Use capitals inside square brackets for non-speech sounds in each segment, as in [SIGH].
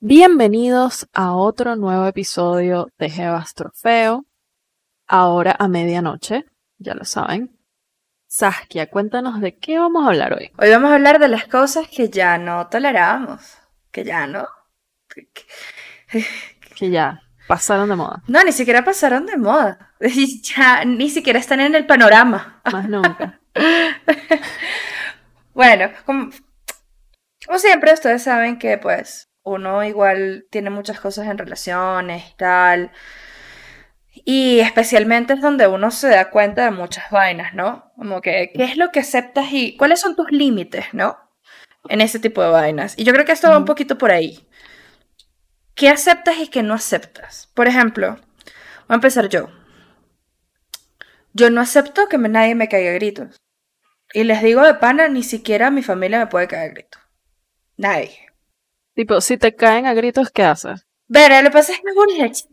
Bienvenidos a otro nuevo episodio de Jebas Trofeo. Ahora a medianoche, ya lo saben. Saskia, cuéntanos de qué vamos a hablar hoy. Hoy vamos a hablar de las cosas que ya no toleramos, que ya no. que- [LAUGHS] ya pasaron de moda, No, ni siquiera pasaron de moda. [LAUGHS] Ya ni siquiera están en el panorama. más nunca. [LAUGHS] Bueno, como, como siempre, ustedes saben que pues uno igual tiene muchas cosas en relaciones y tal. Y especialmente es donde uno se da cuenta de muchas vainas, ¿no? Como que, ¿qué es lo que aceptas y cuáles son tus límites, ¿no? En ese tipo de vainas. Y yo creo que esto va un Ujú. poquito por ahí. ¿Qué aceptas y qué no aceptas? Por ejemplo, voy a empezar yo. Yo no acepto que me- nadie me caiga a gritos. Y les digo de pana, ni siquiera mi familia me puede caer a gritos. Nadie. tipo, si te caen a gritos, ¿qué haces? Pero lo que pasa es que es.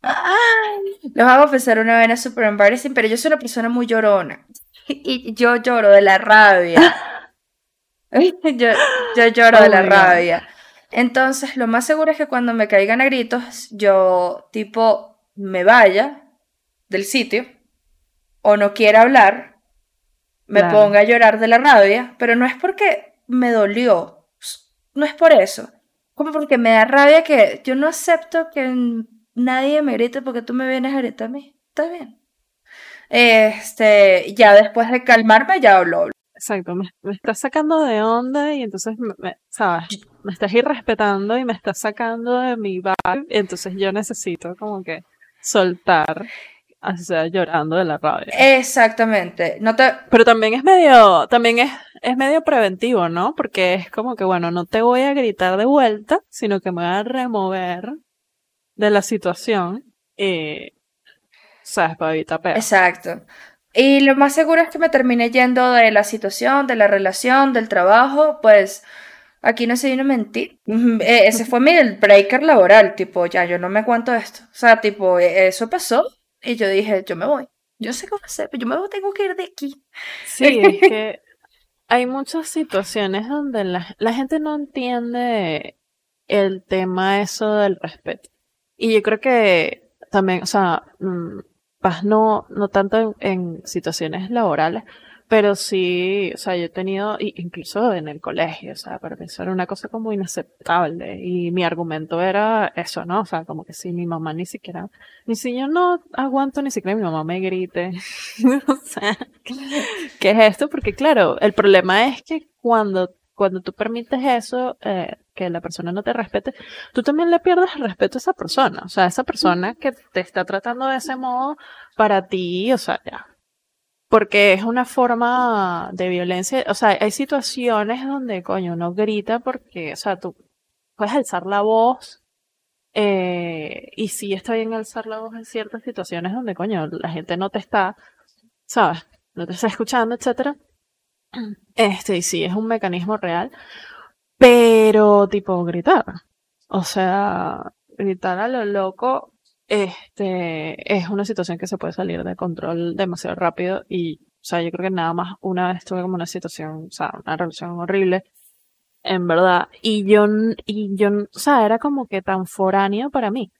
Ay, Les hago pensar una vaina super embarrassing, pero yo soy una persona muy llorona. [LAUGHS] Y yo lloro de la rabia. [LAUGHS] [LAUGHS] Yo, yo lloro de Oh la God. rabia. Entonces, lo más seguro es que cuando me caigan a gritos, yo, tipo, me vaya del sitio o no quiera hablar, me Claro. ponga a llorar de la rabia, pero no es porque me dolió, no es por eso, como porque me da rabia que yo no acepto que nadie me grite porque tú me vienes a gritar a mí, está bien. Este, ya después de calmarme, ya hablo. Exacto, me, me estás sacando de onda y entonces, me, me- ¿sabes? Me estás irrespetando y me estás sacando de mi vibe, entonces yo necesito como que soltar, o sea, llorando de la rabia. Exactamente, no te, Pero también es medio, también es, es medio preventivo, ¿no? Porque es como que, bueno, no te voy a gritar de vuelta, sino que me voy a remover de la situación, eh, ¿sabes? Para evitar peor. Exacto. Y lo más seguro es que me termine yendo de la situación, de la relación, del trabajo, pues aquí no se viene a mentir. Eh, Ese fue mi breaker laboral, tipo, ya yo no me aguanto esto. O sea, tipo, eh, eso pasó y yo dije, yo me voy. Yo sé cómo hacer, pero yo me tengo que ir de aquí. Sí, es [LAUGHS] que hay muchas situaciones donde la, la gente no entiende el tema eso del respeto. Y yo creo que también, o sea, mm, no, no tanto en, en situaciones laborales, pero sí, o sea, yo he tenido, incluso en el colegio, o sea, para mí eso era una cosa como inaceptable. Y mi argumento era eso, ¿no? O sea, como que si mi mamá ni siquiera, ni si yo no aguanto ni siquiera mi mamá me grite. [LAUGHS] o sea, ¿qué es esto? Porque claro, el problema es que cuando, cuando tú permites eso, eh, que la persona no te respete, tú también le pierdes el respeto a esa persona. O sea, esa persona que te está tratando de ese modo, para ti, o sea, ya. Porque es una forma de violencia. O sea, hay situaciones donde, coño, uno grita porque, o sea, tú puedes alzar la voz. Eh, y sí está bien alzar la voz en ciertas situaciones donde, coño, la gente no te está, ¿sabes? No te está escuchando, etcétera. Este, y sí, es un mecanismo real. Pero, tipo, gritar. O sea, gritar a lo loco, este, es una situación que se puede salir de control demasiado rápido. Y, o sea, yo creo que nada más una vez tuve como una situación, o sea, una relación horrible, en verdad. Y yo, y yo, o sea, era como que tan foráneo para mí.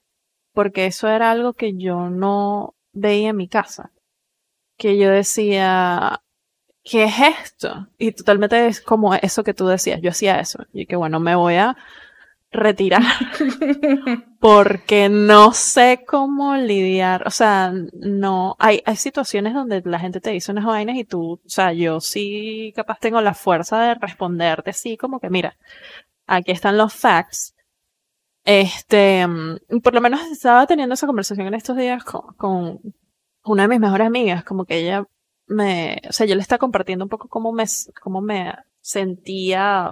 Porque eso era algo que yo no veía en mi casa. Que yo decía, ¿qué es esto? Y totalmente es como eso que tú decías, yo hacía eso. Y que bueno, me voy a retirar [LAUGHS] porque no sé cómo lidiar, o sea, no, hay, hay situaciones donde la gente te dice unas vainas y tú, o sea, yo sí capaz tengo la fuerza de responderte así como que mira, aquí están los facts. Este, mm, por lo menos estaba teniendo esa conversación en estos días con, con una de mis mejores amigas, como que ella me, o sea, yo le estaba compartiendo un poco cómo me, cómo me sentía,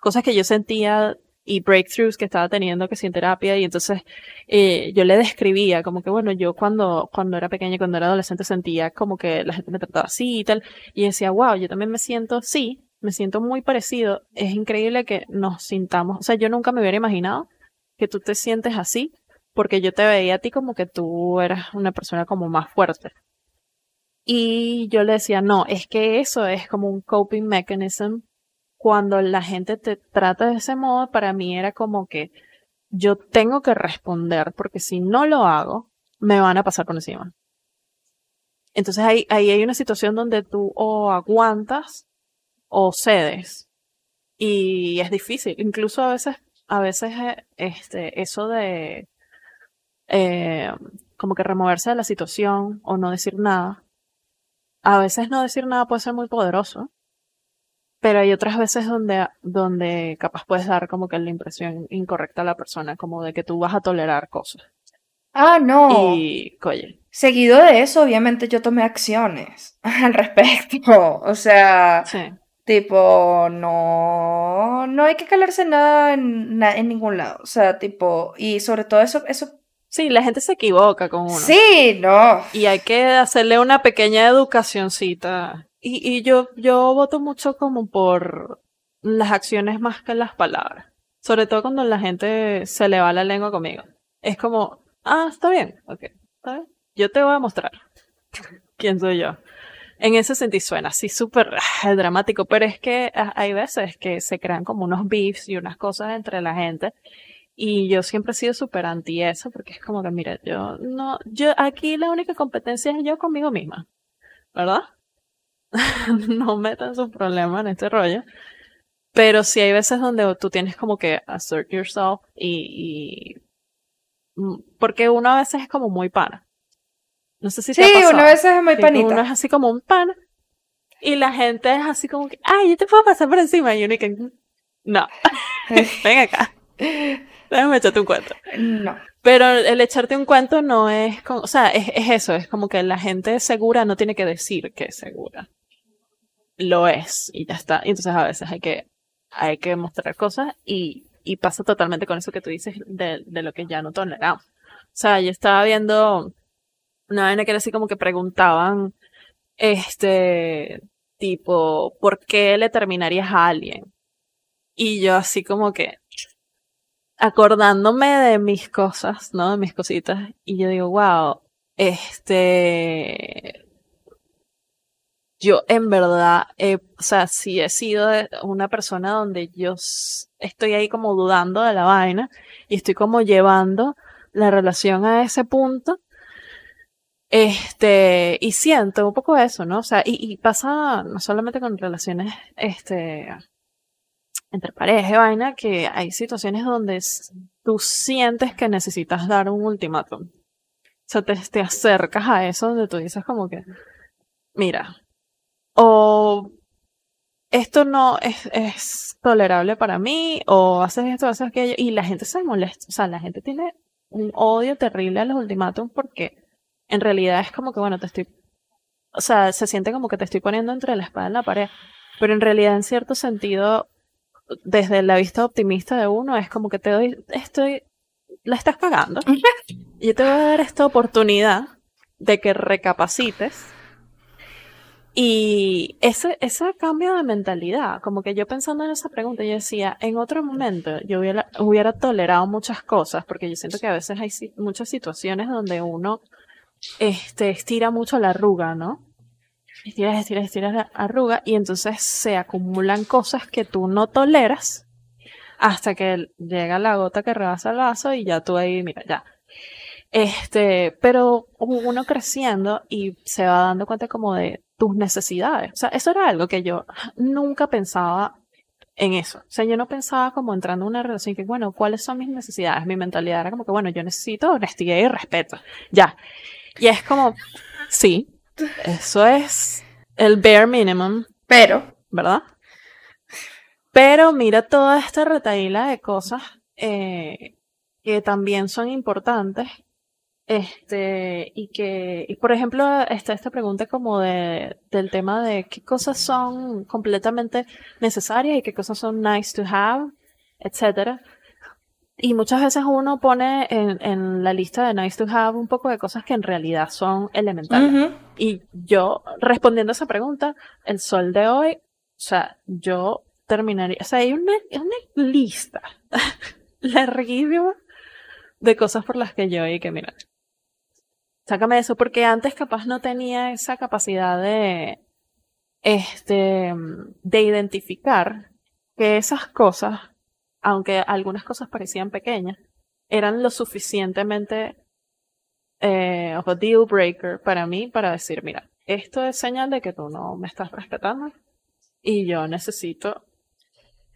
cosas que yo sentía y breakthroughs que estaba teniendo que sí en terapia y entonces eh, yo le describía como que bueno yo cuando cuando era pequeña cuando era adolescente sentía como que la gente me trataba así y tal y decía wow yo también me siento así me siento muy parecido es increíble que nos sintamos o sea yo nunca me hubiera imaginado que tú te sientes así porque yo te veía a ti como que tú eras una persona como más fuerte Y yo le decía, no, es que eso es como un coping mechanism. Cuando la gente te trata de ese modo, para mí era como que yo tengo que responder, porque si no lo hago, me van a pasar por encima. Entonces ahí, ahí hay una situación donde tú o aguantas o cedes. Y es difícil. Incluso a veces, a veces eh, este, eso de eh, como que removerse de la situación o no decir nada. A veces no decir nada puede ser muy poderoso. Pero hay otras veces donde, donde capaz puedes dar como que la impresión incorrecta a la persona, como de que tú vas a tolerar cosas. Ah, no. Y, oye, Seguido de eso, obviamente yo tomé acciones [LAUGHS] al respecto. O sea, sí. tipo, no, no hay que calarse nada en, en ningún lado. O sea, tipo, y sobre todo eso, eso, Sí, la gente se equivoca con uno. sí, no. Y hay que hacerle una pequeña educacioncita. Y, y yo, yo voto mucho como por las acciones más que las palabras. Sobre todo cuando la gente se le va la lengua conmigo. Es como, ah, está bien, ok, está bien. Yo te voy a mostrar quién soy yo. En ese sentido suena así súper ah, dramático, pero es que ah, hay veces que se crean como unos beefs y unas cosas entre la gente. Y yo siempre he sido súper anti eso, porque es como que, mira, yo no, yo aquí la única competencia es yo conmigo misma, ¿verdad? [LAUGHS] no metan sus problemas en este rollo. Pero sí hay veces donde tú tienes como que assert yourself y, y mm, porque uno a veces es como muy pana. No sé si te Sí, ha pasado. una vez es muy Uno panita. es así como un pana y la gente es así como que, ay, yo te puedo pasar por encima y uno y que, no, [LAUGHS] [LAUGHS] ven acá, déjame echarte un cuento. No. Pero el echarte un cuento no es como, o sea, es, es eso, es como que la gente segura no tiene que decir que es segura. Lo es y ya está. Y entonces a veces hay que, hay que mostrar cosas y, y pasa totalmente con eso que tú dices de, de lo que ya no toleramos. O sea, yo estaba viendo una vaina que era así como que preguntaban, este, tipo, ¿por qué le terminarías a alguien? Y yo así como que, acordándome de mis cosas, ¿no? De mis cositas. Y yo digo, wow, este, yo en verdad, o sea, sí he sido una persona donde yo estoy ahí como dudando de la vaina y estoy como llevando la relación a ese punto. Este, y siento un poco eso, ¿no? O sea, y, y pasa no solamente con relaciones, este, entre pareja y vaina, que hay situaciones donde tú sientes que necesitas dar un ultimátum. O sea, te, te acercas a eso donde tú dices como que, mira, o esto no es, es tolerable para mí, o haces esto, haces aquello, y la gente se molesta, o sea, la gente tiene un odio terrible a los ultimátums porque en realidad es como que, bueno, te estoy, o sea, se siente como que te estoy poniendo entre la espada y la pared, pero en realidad en cierto sentido, desde la vista optimista de uno, es como que te doy, estoy, la estás cagando, y [LAUGHS] yo te voy a dar esta oportunidad de que recapacites y ese, ese cambio de mentalidad, como que yo pensando en esa pregunta, yo decía, en otro momento yo hubiera, hubiera tolerado muchas cosas, porque yo siento que a veces hay si- muchas situaciones donde uno este, estira mucho la arruga, ¿no? Estiras, estiras, estiras la arruga y entonces se acumulan cosas que tú no toleras hasta que llega la gota que rebasa el vaso y ya tú ahí, mira, ya. Este, pero uno creciendo y se va dando cuenta como de tus necesidades. O sea, eso era algo que yo nunca pensaba en eso. O sea, yo no pensaba como entrando en una relación que, bueno, ¿cuáles son mis necesidades? Mi mentalidad era como que, bueno, yo necesito honestidad y respeto. Ya. Y es como, sí, eso es el bare minimum, Pero, ¿verdad? Pero mira toda esta retaíla de cosas eh, que también son importantes. Este, y que, y por ejemplo, está esta pregunta como de, del tema de qué cosas son completamente necesarias y qué cosas son nice to have, etcétera. Y muchas veces uno pone en, en la lista de nice to have un poco de cosas que en realidad son elementales. Y yo, respondiendo a esa pregunta, el sol de hoy, o sea, yo terminaría, o sea, hay una, una lista [LAUGHS] larguísima de cosas por las que yo y que, mira, sácame eso, porque antes capaz no tenía esa capacidad de, este, de identificar que esas cosas, aunque algunas cosas parecían pequeñas, eran lo suficientemente eh, deal breaker para mí para decir, mira, esto es señal de que tú no me estás respetando y yo necesito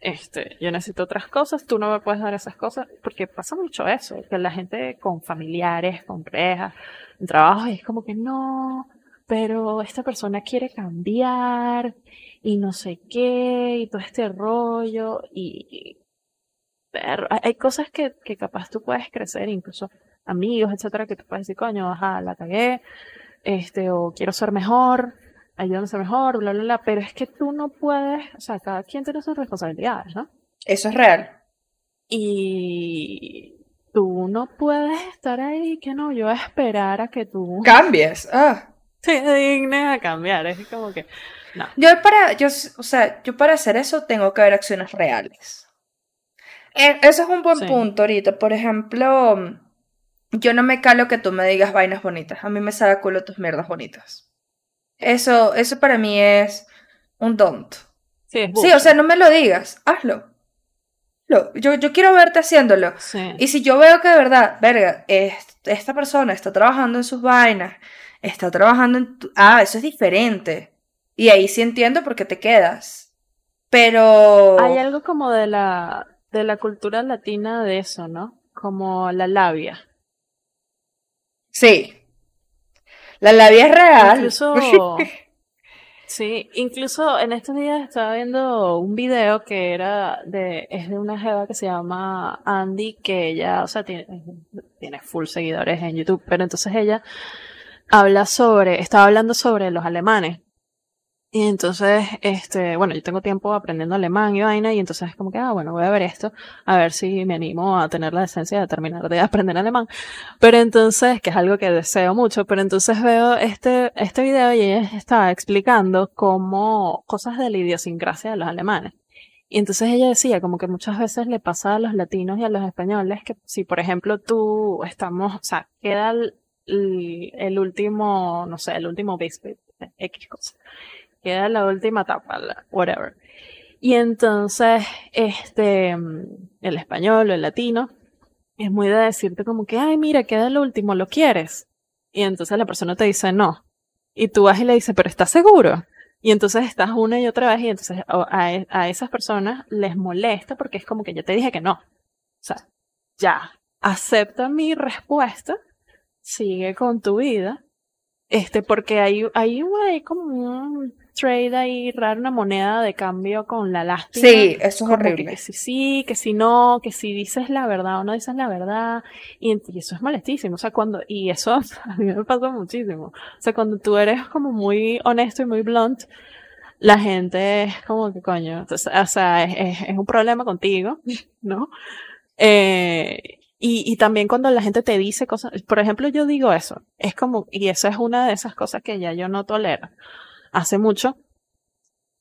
este, yo necesito otras cosas, tú no me puedes dar esas cosas, porque pasa mucho eso, que la gente con familiares, con parejas, en trabajo, es como que no, pero esta persona quiere cambiar y no sé qué, y todo este rollo, y, pero hay cosas que, que capaz tú puedes crecer, incluso amigos, etcétera, que tú puedes decir, coño, ajá, la cagué, este, o quiero ser mejor, ayúdame a ser mejor, bla, bla, bla, pero es que tú no puedes, o sea, cada quien tiene sus responsabilidades, ¿no? Eso es real. Y tú no puedes estar ahí, que no, yo a esperar a que tú cambies, ah. [LAUGHS] te dignes a cambiar, es como que, no. Yo para, yo, o sea, yo para hacer eso tengo que ver acciones reales. Eh, eso es un buen punto ahorita, por ejemplo yo no me calo que tú me digas vainas bonitas. A mí me sale culo tus mierdas bonitas. Eso, eso para mí es un don't. Sí, sí, o sea, no me lo digas. Hazlo. Yo, yo quiero verte haciéndolo. Y si yo veo que de verdad, verga, esta persona está trabajando en sus vainas, está trabajando en tu... Ah, eso es diferente. Y ahí sí entiendo por qué te quedas. Pero... Hay algo como de la, de la cultura latina de eso, ¿no? Como la labia. Sí. La labia es real. Incluso, [LAUGHS] sí, incluso en estos días estaba viendo un video que era de, es de una jeva que se llama Andy, que ella, o sea, tiene, tiene full seguidores en YouTube, pero entonces ella habla sobre, estaba hablando sobre los alemanes y entonces, este, bueno, yo tengo tiempo aprendiendo alemán y vaina, y entonces es como que, ah, bueno, voy a ver esto, a ver si me animo a tener la esencia de terminar de [LAUGHS] aprender alemán. Pero entonces, que es algo que deseo mucho, pero entonces veo este, este video y ella estaba explicando cómo cosas de la idiosincrasia de los alemanes. Y entonces ella decía como que muchas veces le pasa a los latinos y a los españoles que si, por ejemplo, tú estamos, o sea, queda el, el último, no sé, el último biscuit, X cosa queda la última etapa, whatever. Y entonces, este, el español o el latino es muy de decirte como que, ay, mira, queda el último, ¿lo quieres? Y entonces la persona te dice no. Y tú vas y le dices, pero ¿estás seguro? Y entonces estás una y otra vez y entonces a, a esas personas les molesta porque es como que yo te dije que no. O sea, ya, acepta mi respuesta, sigue con tu vida, este, porque hay, hay, hay como un trade ahí raro, una moneda de cambio con la lástima. Sí, eso es horrible. Que, si sí, que si no, que si dices la verdad o no dices la verdad. Y, eso es molestísimo. O sea, cuando, y eso [LAUGHS] a mí me pasa muchísimo. O sea, cuando tú eres como muy honesto y muy blunt, la gente es como que coño. o sea, es, es, un problema contigo, [LAUGHS] ¿no? Eh, y, y, también cuando la gente te dice cosas, por ejemplo, yo digo eso, es como, y eso es una de esas cosas que ya yo no tolero hace mucho,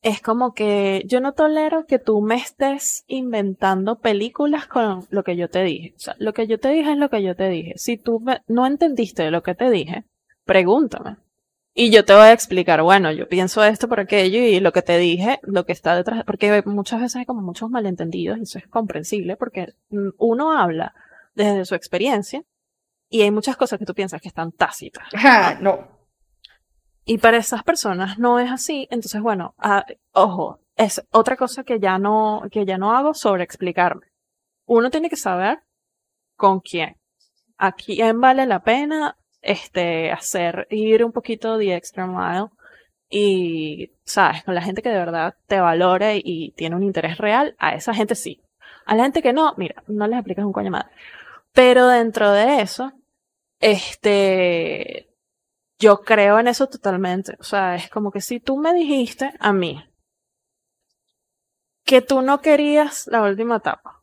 es como que yo no tolero que tú me estés inventando películas con lo que yo te dije. O sea, lo que yo te dije es lo que yo te dije. Si tú no entendiste lo que te dije, pregúntame. Y yo te voy a explicar, bueno, yo pienso esto por aquello y lo que te dije, lo que está detrás, porque muchas veces hay como muchos malentendidos y eso es comprensible porque uno habla desde su experiencia y hay muchas cosas que tú piensas que están tácitas. no. Y para esas personas no es así. Entonces, bueno, ah, ojo, es otra cosa que ya no, que ya no hago sobre explicarme. Uno tiene que saber con quién. A quién vale la pena, este, hacer, ir un poquito de extra mile. Y, sabes, con la gente que de verdad te valore y tiene un interés real, a esa gente sí. A la gente que no, mira, no les aplicas un coño madre. Pero dentro de eso, este, yo creo en eso totalmente. O sea, es como que si tú me dijiste a mí que tú no querías la última etapa,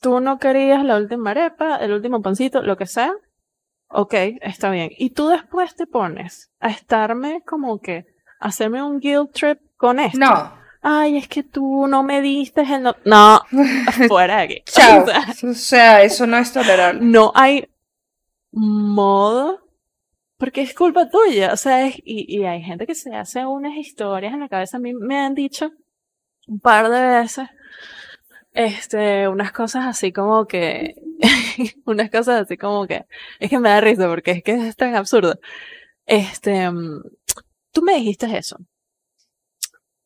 tú no querías la última arepa, el último pancito, lo que sea, ok, está bien. Y tú después te pones a estarme como que, hacerme un guilt trip con esto. No. Ay, es que tú no me diste el no. No, [LAUGHS] fuera de aquí. Chao. [LAUGHS] O sea, eso no es tolerable. No hay modo porque es culpa tuya, o sea, es, y, y hay gente que se hace unas historias en la cabeza, a mí me han dicho un par de veces, este, unas cosas así como que, [LAUGHS] unas cosas así como que, es que me da risa porque es que es tan absurdo. Este, mm, tú me dijiste eso,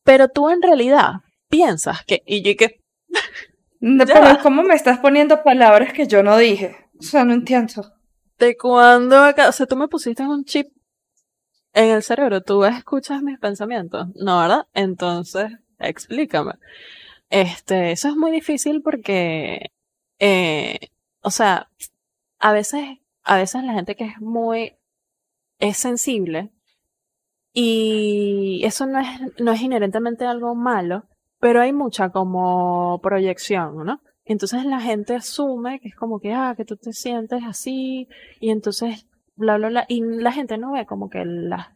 pero tú en realidad piensas que, y yo que, [LAUGHS] pero ¿cómo me estás poniendo palabras que yo no dije? O sea, no entiendo. ¿De cuándo acá? O sea, tú me pusiste un chip en el cerebro, tú escuchas mis pensamientos, ¿no, verdad? Entonces, explícame. Este, eso es muy difícil porque, eh, o sea, a veces, a veces la gente que es muy, es sensible y eso no es, no es inherentemente algo malo, pero hay mucha como proyección, ¿no? Entonces la gente asume que es como que, ah, que tú te sientes así, y entonces, bla, bla, bla, y la gente no ve como que las,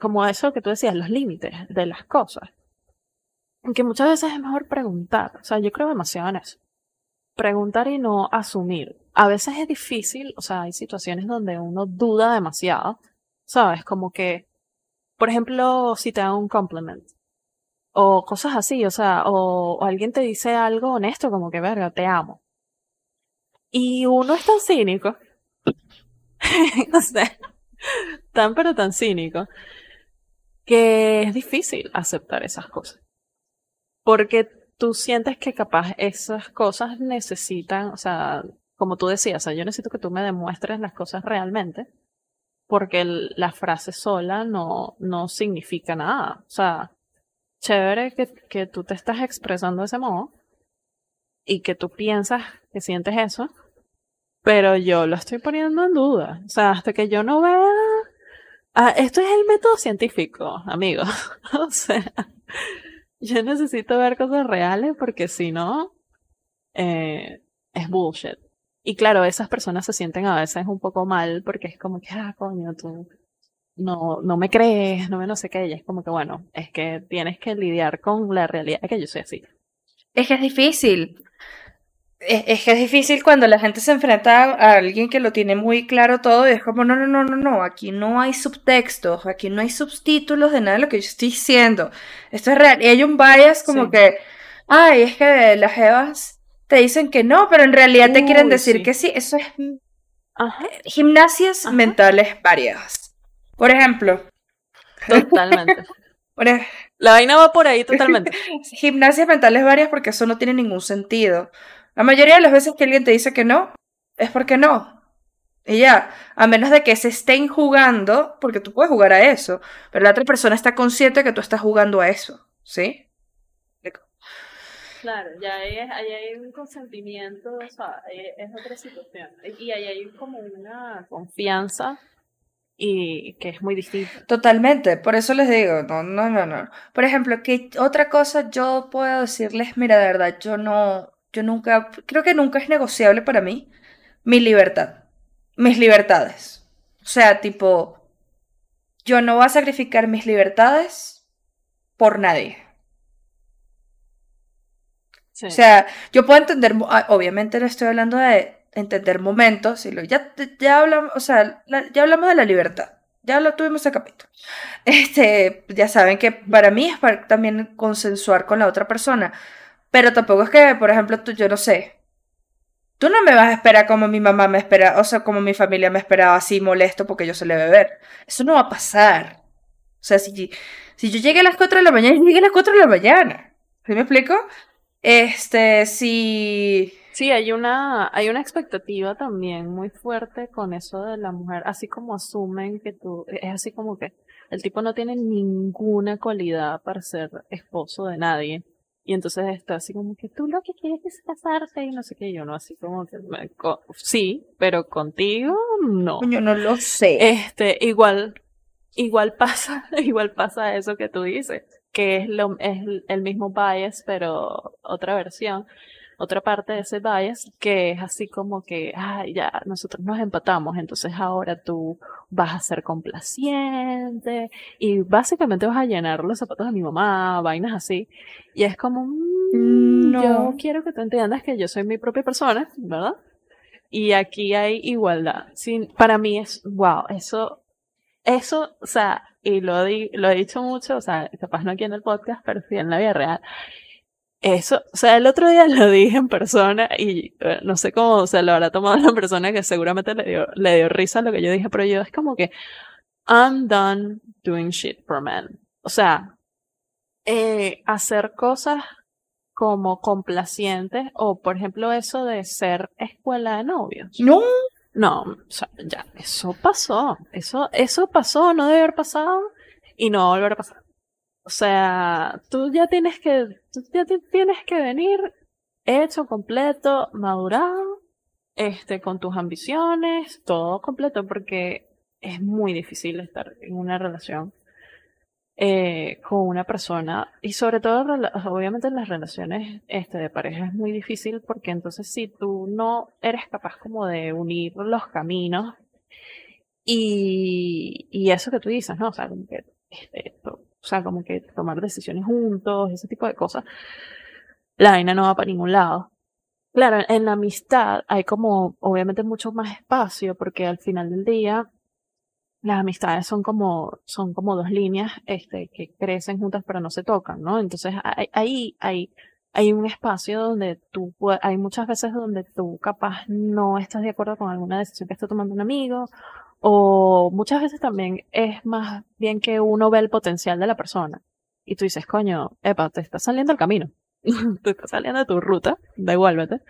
como eso que tú decías, los límites de las cosas. Que muchas veces es mejor preguntar, o sea, yo creo demasiado en eso. Preguntar y no asumir. A veces es difícil, o sea, hay situaciones donde uno duda demasiado, ¿sabes? Como que, por ejemplo, si te dan un compliment, o cosas así, o sea, o, alguien te dice algo honesto como que, verga, te amo. Y uno es tan cínico, [LAUGHS] no sé, tan pero tan cínico, que es difícil aceptar esas cosas. Porque tú sientes que capaz esas cosas necesitan, o sea, como tú decías, o sea, yo necesito que tú me demuestres las cosas realmente, porque la frase sola no, no significa nada. O sea, chévere que, que tú te estás expresando de ese modo y que tú piensas que sientes eso, pero yo lo estoy poniendo en duda. O sea, hasta que yo no vea... Ah, esto es el método científico, amigos. [LAUGHS] o sea, yo necesito ver cosas reales porque si no, eh, es bullshit. Y claro, esas personas se sienten a veces un poco mal porque es como que, ah, coño, tú no, no me crees, no me no sé qué, y es como que bueno, es que tienes que lidiar con la realidad que yo soy así. Es que es difícil. Es, que es difícil cuando la gente se enfrenta a alguien que lo tiene muy claro todo y es como, no, no, no, no, no, aquí no hay subtextos, aquí no hay subtítulos de nada de lo que yo estoy diciendo. Esto es real. Y hay un bias como que, ay, es que las jevas te dicen que no, pero en realidad te quieren decir que sí. Eso es gimnasias mentales varias. Por ejemplo. Totalmente. [LAUGHS] la vaina va por ahí totalmente. [LAUGHS] Gimnasias mentales varias porque eso no tiene ningún sentido. La mayoría de las veces que alguien te dice que no, es porque no. Y ya, a menos de que se estén jugando, porque tú puedes jugar a eso, pero la otra persona está consciente de que tú estás jugando a eso, ¿sí? Claro, ya hay, hay un consentimiento, o sea, es otra situación. Y ahí hay como una confianza y que es muy distinto. Totalmente, por eso les digo, no, no, no, no. Por ejemplo, que otra cosa yo puedo decirles, mira, de verdad, yo no, yo nunca, creo que nunca es negociable para mí mi libertad, mis libertades. O sea, tipo, yo no voy a sacrificar mis libertades por nadie. O sea, yo puedo entender, ah, obviamente no estoy hablando de entender momentos y lo, ya, ya hablamos, o sea, ya hablamos de la libertad. Ya lo tuvimos ese capítulo. [LAUGHS] Este, ya saben que para mí es para también consensuar con la otra persona. Pero tampoco es que, por ejemplo, tú, yo no sé. Tú no me vas a esperar como mi mamá me espera, o sea, como mi familia me esperaba así molesto porque yo se le beber. Eso no va a pasar. O sea, si, si yo llegué a las 4 de la mañana, llegué a las 4 de la mañana. ¿Sí me explico? Este, si Sí, hay una, hay una expectativa también muy fuerte con eso de la mujer, así como asumen que tú, es así como que el tipo no tiene ninguna cualidad para ser esposo de nadie. Y entonces está así como que tú lo que quieres es casarte y no sé qué, yo no, así como que sí, pero contigo no. Yo no lo sé. Este, igual, igual pasa, [LAUGHS] igual pasa eso que tú dices, que es lo, es el mismo bias, pero otra versión otra parte de ese bias que es así como que, ay, ya, nosotros nos empatamos, entonces ahora tú vas a ser complaciente y básicamente vas a llenar los zapatos de mi mamá, vainas así. Y es como, mm, no. yo quiero que tú entiendas que yo soy mi propia persona, ¿verdad? y aquí hay igualdad. Sin, para mí es, wow, eso, eso, o sea, y lo, di, lo he dicho mucho, o sea, capaz no aquí en el podcast, pero sí en la vida real. Eso, o sea, el otro día [LAUGHS] lo dije en persona y eh, no sé cómo se lo habrá tomado la persona que seguramente le dio, le dio risa lo que yo dije, pero yo es como que, I'm done doing shit for men. O sea, eh, hacer cosas como complacientes o, por ejemplo, eso de ser escuela de novios. No. No, o sea, ya, eso pasó. Eso, eso pasó, no debe haber pasado y no volver a pasar. O sea, tú ya tienes que, ya tienes que venir hecho, completo, madurado, este, con tus ambiciones, todo completo, porque es muy difícil estar en una relación eh, con una persona y sobre todo obviamente en las relaciones este, de pareja es muy difícil porque entonces si tú no eres capaz como de unir los caminos y, y eso que tú dices, ¿no? O sea, como que este, sea, como que tomar decisiones juntos, ese tipo de cosas, la vaina no va para ningún lado. Claro, en la amistad hay como, obviamente, mucho más espacio, porque al final del día, las amistades son como, son como dos líneas, este, que crecen juntas pero no se tocan, ¿no? Entonces, ahí hay, hay un espacio donde tú, hay muchas veces donde tú capaz no estás de acuerdo con alguna decisión que está tomando un amigo, o muchas veces también es más bien que uno ve el potencial de la persona. Y tú dices, coño, epa, te está saliendo el camino. [LAUGHS] te está saliendo de tu ruta, devuélvete.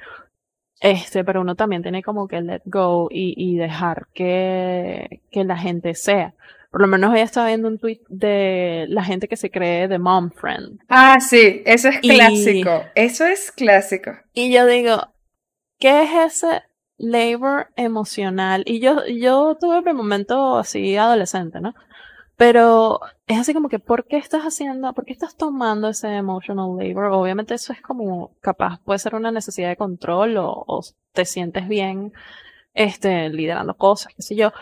Este, pero uno también tiene como que let go y, y dejar que, que la gente sea. Por lo menos ella estaba viendo un tweet de la gente que se cree de mom friend. Ah, sí, eso es clásico. Eso es clásico. Y yo digo, ¿qué es ese labor emocional. Y yo, yo tuve mi momento así adolescente, ¿no? Pero es así como que, ¿por qué estás haciendo, por qué estás tomando ese emotional labor? Obviamente eso es como, capaz, puede ser una necesidad de control o, o te sientes bien, este, liderando cosas, qué sé yo.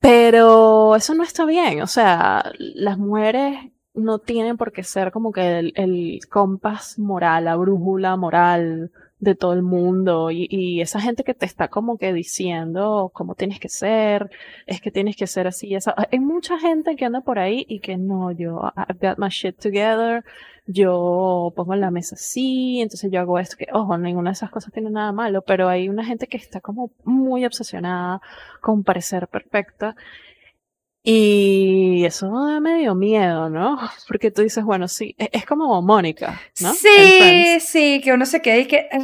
Pero eso no está bien. O sea, las mujeres no tienen por qué ser como que el, el compás moral, la brújula moral de todo el mundo y, esa gente que te está como que diciendo cómo tienes que ser, es que tienes que ser así. Esa. Hay mucha gente que anda por ahí y que no, yo, I've got my shit together, yo pongo en la mesa así, entonces yo hago esto, que ojo, ninguna de esas cosas tiene nada malo, pero hay una gente que está como muy obsesionada con parecer perfecta y eso da medio miedo, ¿no? [LAUGHS] Porque tú dices, bueno, sí, e-, es como Mónica, ¿no? Sí, sí, que uno se quede y que... Ah.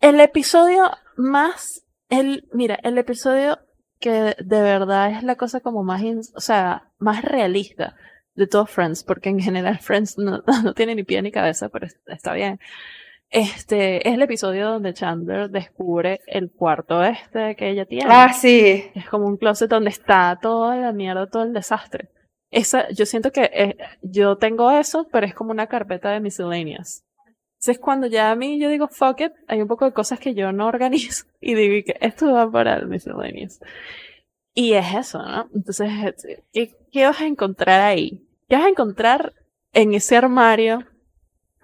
El episodio más, el, mira, el episodio que de verdad es la cosa como más, o sea, más realista de todos Friends, porque en general [LAUGHS] Friends no, [LAUGHS] no tiene ni pie ni cabeza, pero está bien. Este es el episodio donde Chandler descubre el cuarto este que ella tiene. Ah, sí. Es como un closet donde está toda la mierda, todo el desastre. Esa, yo siento que eh, yo tengo eso, pero es como una carpeta de miscellaneous. Entonces cuando ya a mí yo digo fuck it, hay un poco de cosas que yo no [LAUGHS] organizo y digo que esto va para el miscellaneous. Y es eso, ¿no? Entonces, ¿qué, ¿qué vas a encontrar ahí? ¿Qué vas a encontrar en ese armario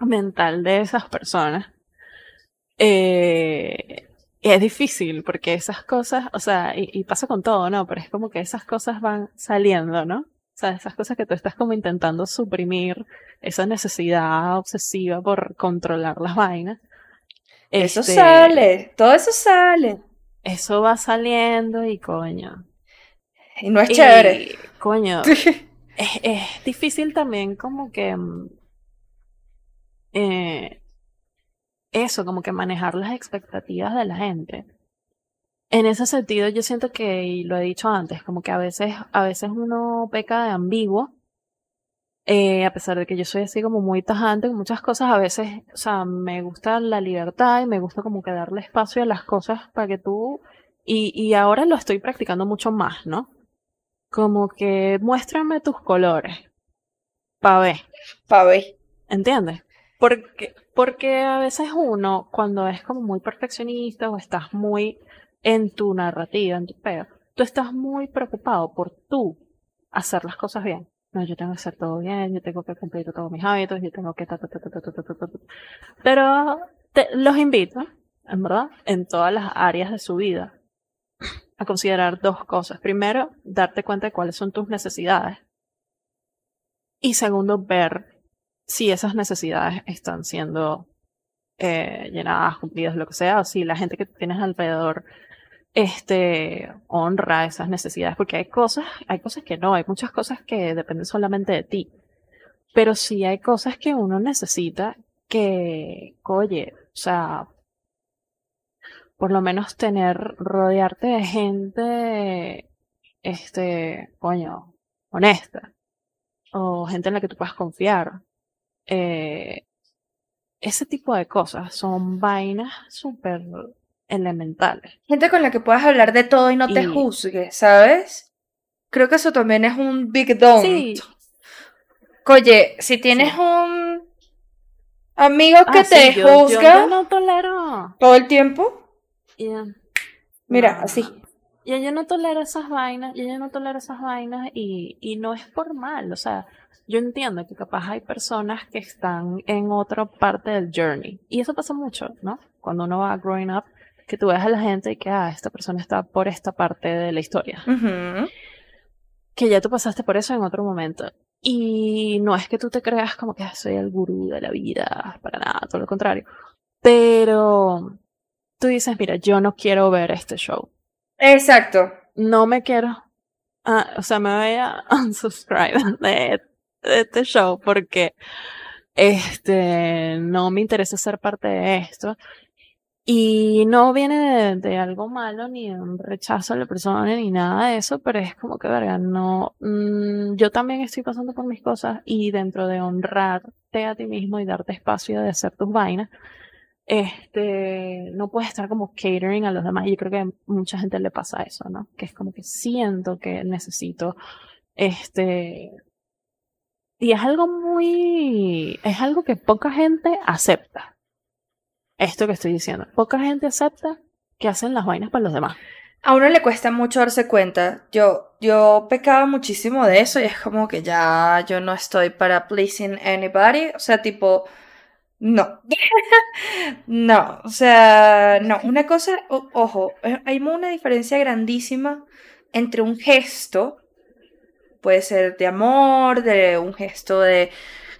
mental de esas personas. Eh, es difícil porque esas cosas, o sea, y, pasa con todo, ¿no? Pero es como que esas cosas van saliendo, ¿no? O sea, esas cosas que tú estás como intentando suprimir, esa necesidad obsesiva por controlar las vainas. Eso este, sale, todo eso sale. Eso va saliendo y coño. Y no es chévere. Coño. [LAUGHS] es difícil también como que mm, eh, eso, como que manejar las expectativas de la gente. En ese sentido, yo siento que, y lo he dicho antes, como que a veces, a veces uno peca de ambiguo, eh, a pesar de que yo soy así como muy tajante con muchas cosas, a veces, o sea, me gusta la libertad y me gusta como que darle espacio a las cosas para que tú, y, y ahora lo estoy practicando mucho más, ¿no? Como que muéstrame tus colores, pa' ver. Pa' ver. ¿Entiendes? Porque, porque a veces uno, cuando es como muy perfeccionista o estás muy en tu narrativa, en tu peo, tú estás muy preocupado por tú hacer las cosas bien. No, yo tengo que hacer todo bien, yo tengo que cumplir todos mis hábitos, yo tengo que ta, ta, ta. Pero te, los invito en verdad, en todas las áreas de su vida, a considerar dos cosas. Primero, darte cuenta de cuáles son tus necesidades. Y segundo, ver si esas necesidades están siendo eh, llenadas, cumplidas, lo que sea, o si la gente que tienes alrededor este, honra esas necesidades, porque hay cosas, hay cosas que no, hay muchas cosas que dependen solamente de ti. Pero sí hay cosas que uno necesita que, oye, o sea, por lo menos tener, rodearte de gente, este, coño, honesta, o gente en la que tú puedas confiar. Eh, ese tipo de cosas son vainas súper elementales. Gente con la que puedas hablar de todo y no te juzgue, ¿sabes? Creo que eso también es un big don't. Sí. Oye, si tienes un amigo que ah, te juzga no tolero. todo el tiempo, mira, así. Yo, yo no tolero esas vainas, yo, yo no tolero esas vainas y, y no es por mal, o sea, yo entiendo que capaz hay personas que están en otra parte del journey. Y eso pasa mucho, ¿no? Cuando uno va growing up, que tú ves a la gente y que, ah, esta persona está por esta parte de la historia. Que ya tú pasaste por eso en otro momento. Y no es que tú te creas como que ah, soy el gurú de la vida, para nada, todo lo contrario. Pero tú dices, mira, yo no quiero ver este show. Exacto. No me quiero. Ah, o sea, me voy a [LAUGHS] unsubscribe de de este show porque este no me interesa ser parte de esto. Y no viene de, algo malo, ni de un rechazo a la persona, ni nada de eso, pero es como que, verga, no, mm, yo también estoy pasando por mis cosas y dentro de honrarte a ti mismo y darte espacio de hacer tus vainas, este, no puedes estar como catering a los demás. Y yo creo que a mucha gente le pasa eso, ¿no? Que es como que siento que necesito, este, y es algo muy, es algo que poca gente acepta. Esto que estoy diciendo. Poca gente acepta que hacen las vainas para los demás. A uno le cuesta mucho darse cuenta. Yo, yo pecaba muchísimo de eso y es como que ya yo no estoy para pleasing anybody. O sea, tipo, no. [LAUGHS] no, o sea, no. Una cosa, ojo, hay una diferencia grandísima entre un gesto puede ser de amor, de un gesto de,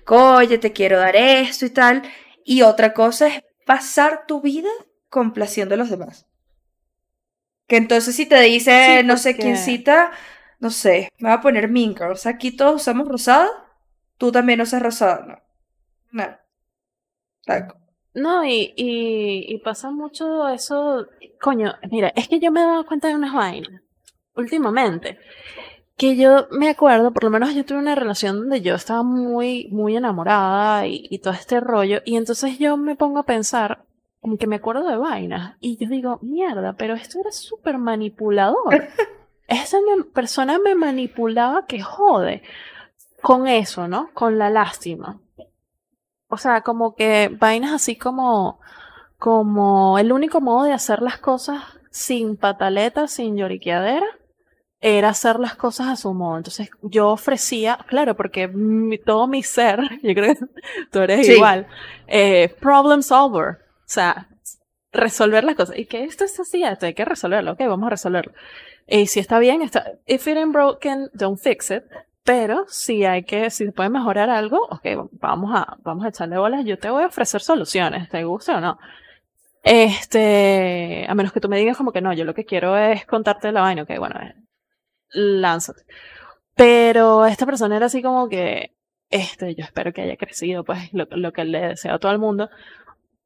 oye, te quiero dar esto y tal. Y otra cosa es pasar tu vida complaciendo a los demás. Que entonces si te dice, no sé quién cita, no sé, me va a poner Mean Girls. Aquí todos usamos rosada, tú también usas rosada. No. No. No, y, y, y, pasa mucho eso. Coño, mira, es que yo me he dado cuenta de unas vainas últimamente que yo me acuerdo, por lo menos yo tuve una relación donde yo estaba muy, muy enamorada y, todo este rollo, y entonces yo me pongo a pensar, como que me acuerdo de vainas, y yo digo, mierda, pero esto era súper manipulador. [LAUGHS] Esa persona me manipulaba que jode con eso, ¿no? Con la lástima. O sea, como que vainas así como, como el único modo de hacer las cosas sin pataletas, sin lloriqueadera, era hacer las cosas a su modo. Entonces yo ofrecía, claro, porque todo mi ser, [LAUGHS] yo creo que tú eres igual, eh, problem solver. O sea, resolver las cosas. Y que esto es así, esto hay que resolverlo. Ok, vamos a resolverlo. Y si está bien, está, if it ain't broken, don't fix it. Pero si hay que, si se puede mejorar algo, ok, vamos a, vamos a echarle bolas. Yo te voy a ofrecer soluciones, te gusta o no. Este, a menos que tú me digas como que no, yo lo que quiero es contarte la vaina, ok, bueno, lánzate. Pero esta persona era así como que, este, yo espero que haya crecido, pues, lo, que le deseo a todo el mundo.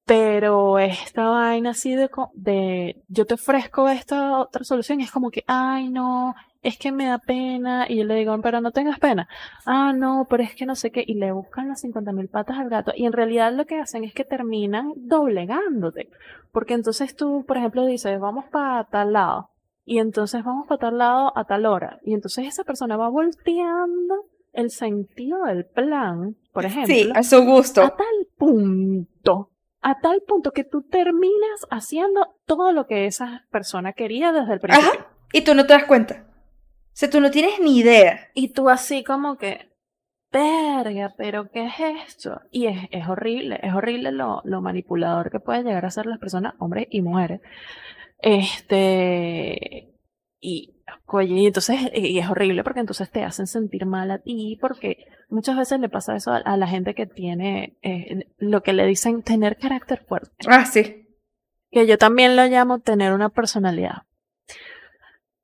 Pero esta vaina así de, de, yo te ofrezco esta otra solución, es como que, ay, no, es que me da pena. Y yo le digo, pero no tengas pena. Ah, no, pero es que no sé qué. Y le buscan las 50 mil patas al gato. Y en realidad lo que hacen es que terminan doblegándote. Porque entonces tú, por ejemplo, dices, vamos para tal lado y entonces vamos para tal lado a tal hora. Y entonces esa persona va volteando el sentido del plan, por ejemplo. Sí, a su gusto. A tal punto, a tal punto que tú terminas haciendo todo lo que esa persona quería desde el principio. Y tú no te das cuenta. O sea, tú no tienes ni idea. Y tú así como que, verga, pero ¿qué es esto? Y es, es horrible, es horrible lo, lo manipulador que pueden llegar a ser las personas, hombres y mujeres. Este, y, oye, entonces, y es horrible porque entonces te hacen sentir mal a ti, porque muchas veces le pasa eso a, la gente que tiene eh, lo que le dicen tener carácter fuerte. Ah, sí. Que yo también lo llamo tener una personalidad.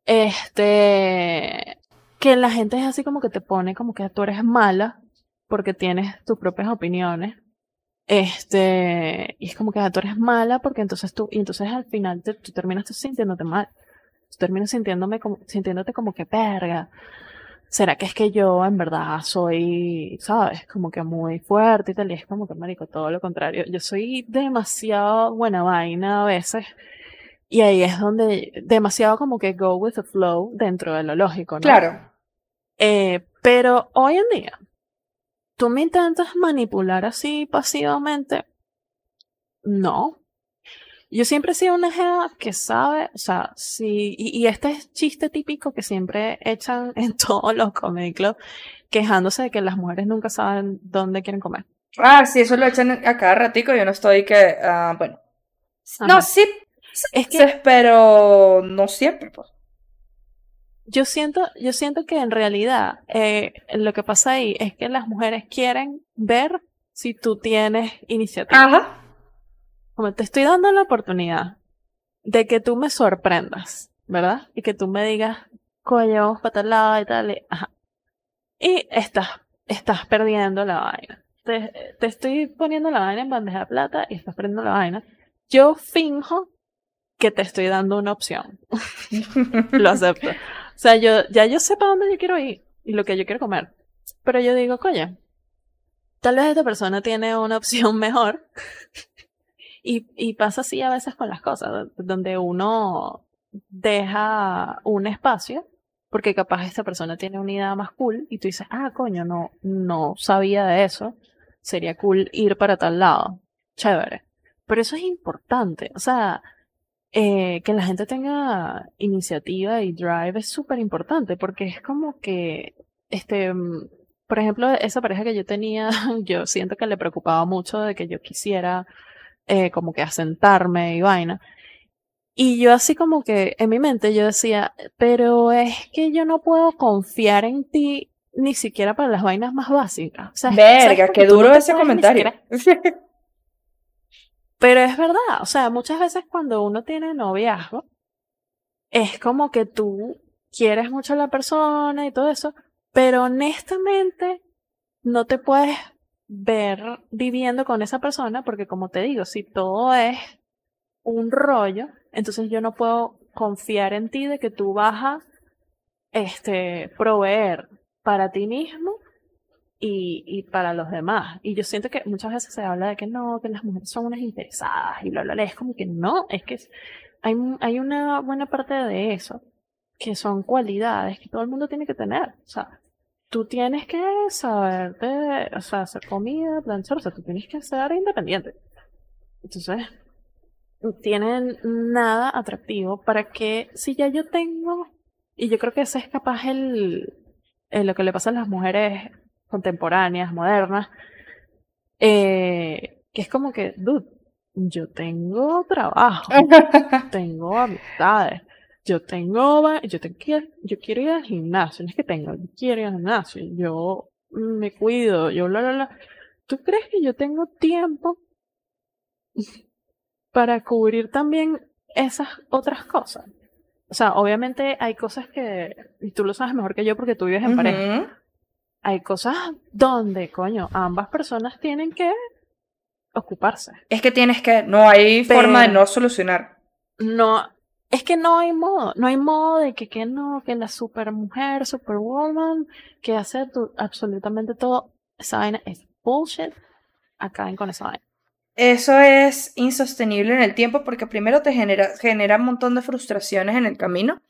Este, que la gente es así como que te pone como que tú eres mala porque tienes tus propias opiniones. Este, y es como que tú eres mala porque entonces tú, y entonces al final te, tú terminas sintiéndote mal. Tú terminas sintiéndome como, sintiéndote como que perga. ¿Será que es que yo en verdad soy, sabes, como que muy fuerte y tal? Y es como que, marico, todo lo contrario. Yo soy demasiado buena vaina a veces. Y ahí es donde demasiado como que go with the flow dentro de lo lógico, ¿no? Claro. Eh, pero hoy en día, tú me intentas manipular así pasivamente. No. Yo siempre he sido una jeva que sabe, o sea, sí, y, este es chiste típico que siempre echan [LAUGHS] en todos los comedy quejándose de que las mujeres nunca saben dónde quieren comer. Ah, sí, eso lo echan a cada ratico, yo no estoy que, uh, bueno. No, sí, es que, pero no siempre, pues yo siento, yo siento que en realidad eh, lo que pasa ahí es que las mujeres quieren ver si tú tienes iniciativa. Ajá. Como te estoy dando la oportunidad de que tú me sorprendas, ¿verdad? Y que tú me digas, coño, vamos para tal lado y tal. Y, ajá. y estás, estás perdiendo la vaina. Te, te estoy poniendo la vaina en bandeja de plata y estás perdiendo la vaina. Yo finjo que te estoy dando una opción. [LAUGHS] Lo acepto. Sea, yo, ya yo sé para dónde yo quiero ir y lo que yo quiero comer. Pero yo digo, coño, tal vez esta persona tiene una [LAUGHS] opción mejor. y, y pasa así a veces con las cosas, donde uno deja un espacio porque capaz esta persona tiene una idea más cool y tú dices, ah, coño, no, no sabía de eso, sería cool ir para tal lado, chévere. Pero eso es importante, o sea, eh, que la gente tenga iniciativa y drive es súper importante porque es como que, este, mm, por ejemplo, esa pareja que yo tenía, [LAUGHS] yo siento que le preocupaba mucho de que yo quisiera eh, como que asentarme y vaina. Y yo así como que en mi mente yo decía, pero es que yo no puedo confiar en ti ni siquiera para las vainas más básicas. Verga, qué duro ese comentario. [LAUGHS] Pero es verdad, o sea, muchas veces cuando uno tiene noviazgo, es como que tú quieres mucho a la persona y todo eso, pero honestamente no te puedes ver viviendo con esa persona porque como te digo, si todo es un rollo, entonces yo no puedo confiar en ti de que tú vas a este proveer para ti mismo y, y, para los demás. Y yo siento que muchas veces se habla de que no, que las mujeres son unas interesadas y bla, bla, bla. Es como que no, es que hay, hay una buena parte de eso que son cualidades que todo el mundo tiene que tener. O sea, tú tienes que saber de, o sea, hacer comida, planchar, o sea, tú tienes que ser independiente. Entonces, tienen nada atractivo para que si ya yo tengo, y yo creo que ese es capaz el lo que le pasa a las mujeres contemporáneas, modernas, eh, que es como que, dude, yo tengo trabajo, [LAUGHS] tengo amistades, yo tengo, yo, te, yo quiero ir al gimnasio, no es que tengo, yo quiero ir al gimnasio, yo me cuido, yo bla, bla, bla. ¿Tú crees que yo tengo tiempo para cubrir también esas otras cosas? O sea, obviamente hay cosas que, y tú lo sabes mejor que yo porque tú vives en pareja, hay cosas donde, coño, ambas personas tienen que ocuparse. Es que tienes que, no hay forma de no solucionar. No, es que no hay modo, no hay modo de que, que no, que la super mujer, superwoman, que hace absolutamente todo, esa vaina es bullshit, acaben con esa vaina. Eso es insostenible en el tiempo porque primero te genera, genera un montón de frustraciones en el camino.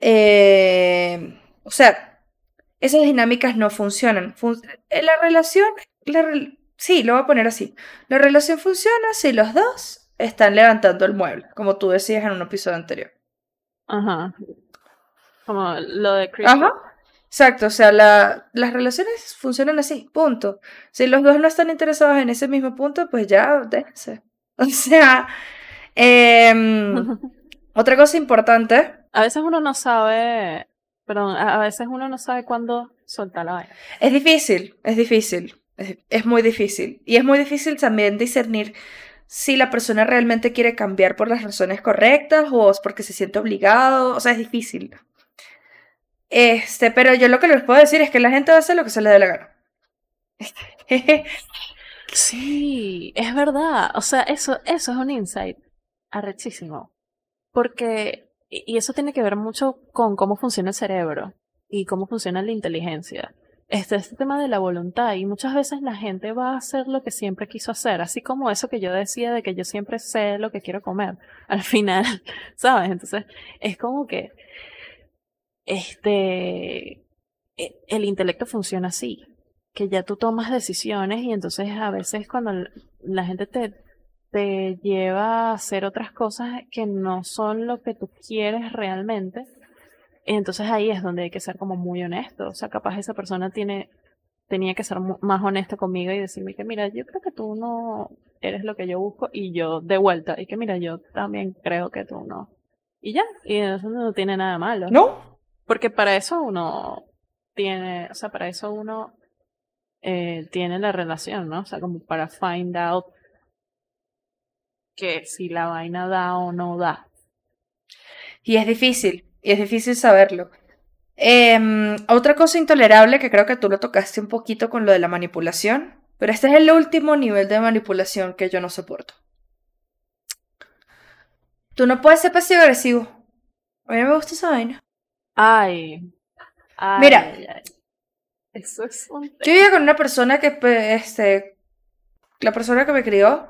Eh, o sea, esas dinámicas no funcionan. Eh, la relación, sí, lo voy a poner así. La relación funciona si los dos están levantando el mueble, como tú decías en un episodio anterior. Ajá. Como lo de Chris. Ajá. Exacto, o sea, la, las relaciones funcionan así, punto. Si los dos no están interesados en ese mismo punto, pues ya déjense. [LAUGHS] O sea, em, [LAUGHS] otra cosa importante. A veces uno no sabe, perdón, a veces uno no sabe cuándo soltar la vaina. Es difícil, es difícil, es, es muy difícil. Y es muy difícil también discernir si la persona realmente quiere cambiar por las razones correctas o es porque se siente obligado, o sea, es difícil. Este, pero yo lo que les puedo decir es que la gente hacer lo que se le dé la gana. [LAUGHS] sí, es verdad. O sea, eso, eso es un insight arrechísimo. Porque, y eso tiene que ver mucho con cómo funciona el cerebro y cómo funciona la inteligencia. Este, este tema de la voluntad y muchas veces la gente va a hacer lo que siempre quiso hacer, así como eso que yo decía de que yo siempre sé lo que quiero comer. [LAUGHS] Al final, ¿sabes? Entonces, es como que este, e, el intelecto funciona así, que ya tú tomas decisiones y entonces a veces cuando la gente te, te lleva a hacer otras cosas que no son lo que tú quieres realmente, entonces ahí es donde hay que ser como muy honesto, o sea, capaz esa persona tiene tenía que ser más honesta conmigo y decirme que mira, yo creo que tú no eres lo que yo busco y yo de vuelta y que mira, yo también creo que tú no. Y ya, y eso no tiene nada malo. No, porque para eso uno tiene, o sea, para eso uno eh, tiene la relación, ¿no? O sea, como para find out que si la vaina da o no da. Y es difícil, y es difícil saberlo. Em, otra cosa intolerable que creo que tú lo tocaste un poquito con lo de la manipulación, pero este es el último nivel de manipulación que yo no soporto. Tú no puedes ser pasivo agresivo. A mí me gusta esa vaina. Ay. Mira. Eso es un... Yo vivía con una persona que, pues, este, la persona que me crió,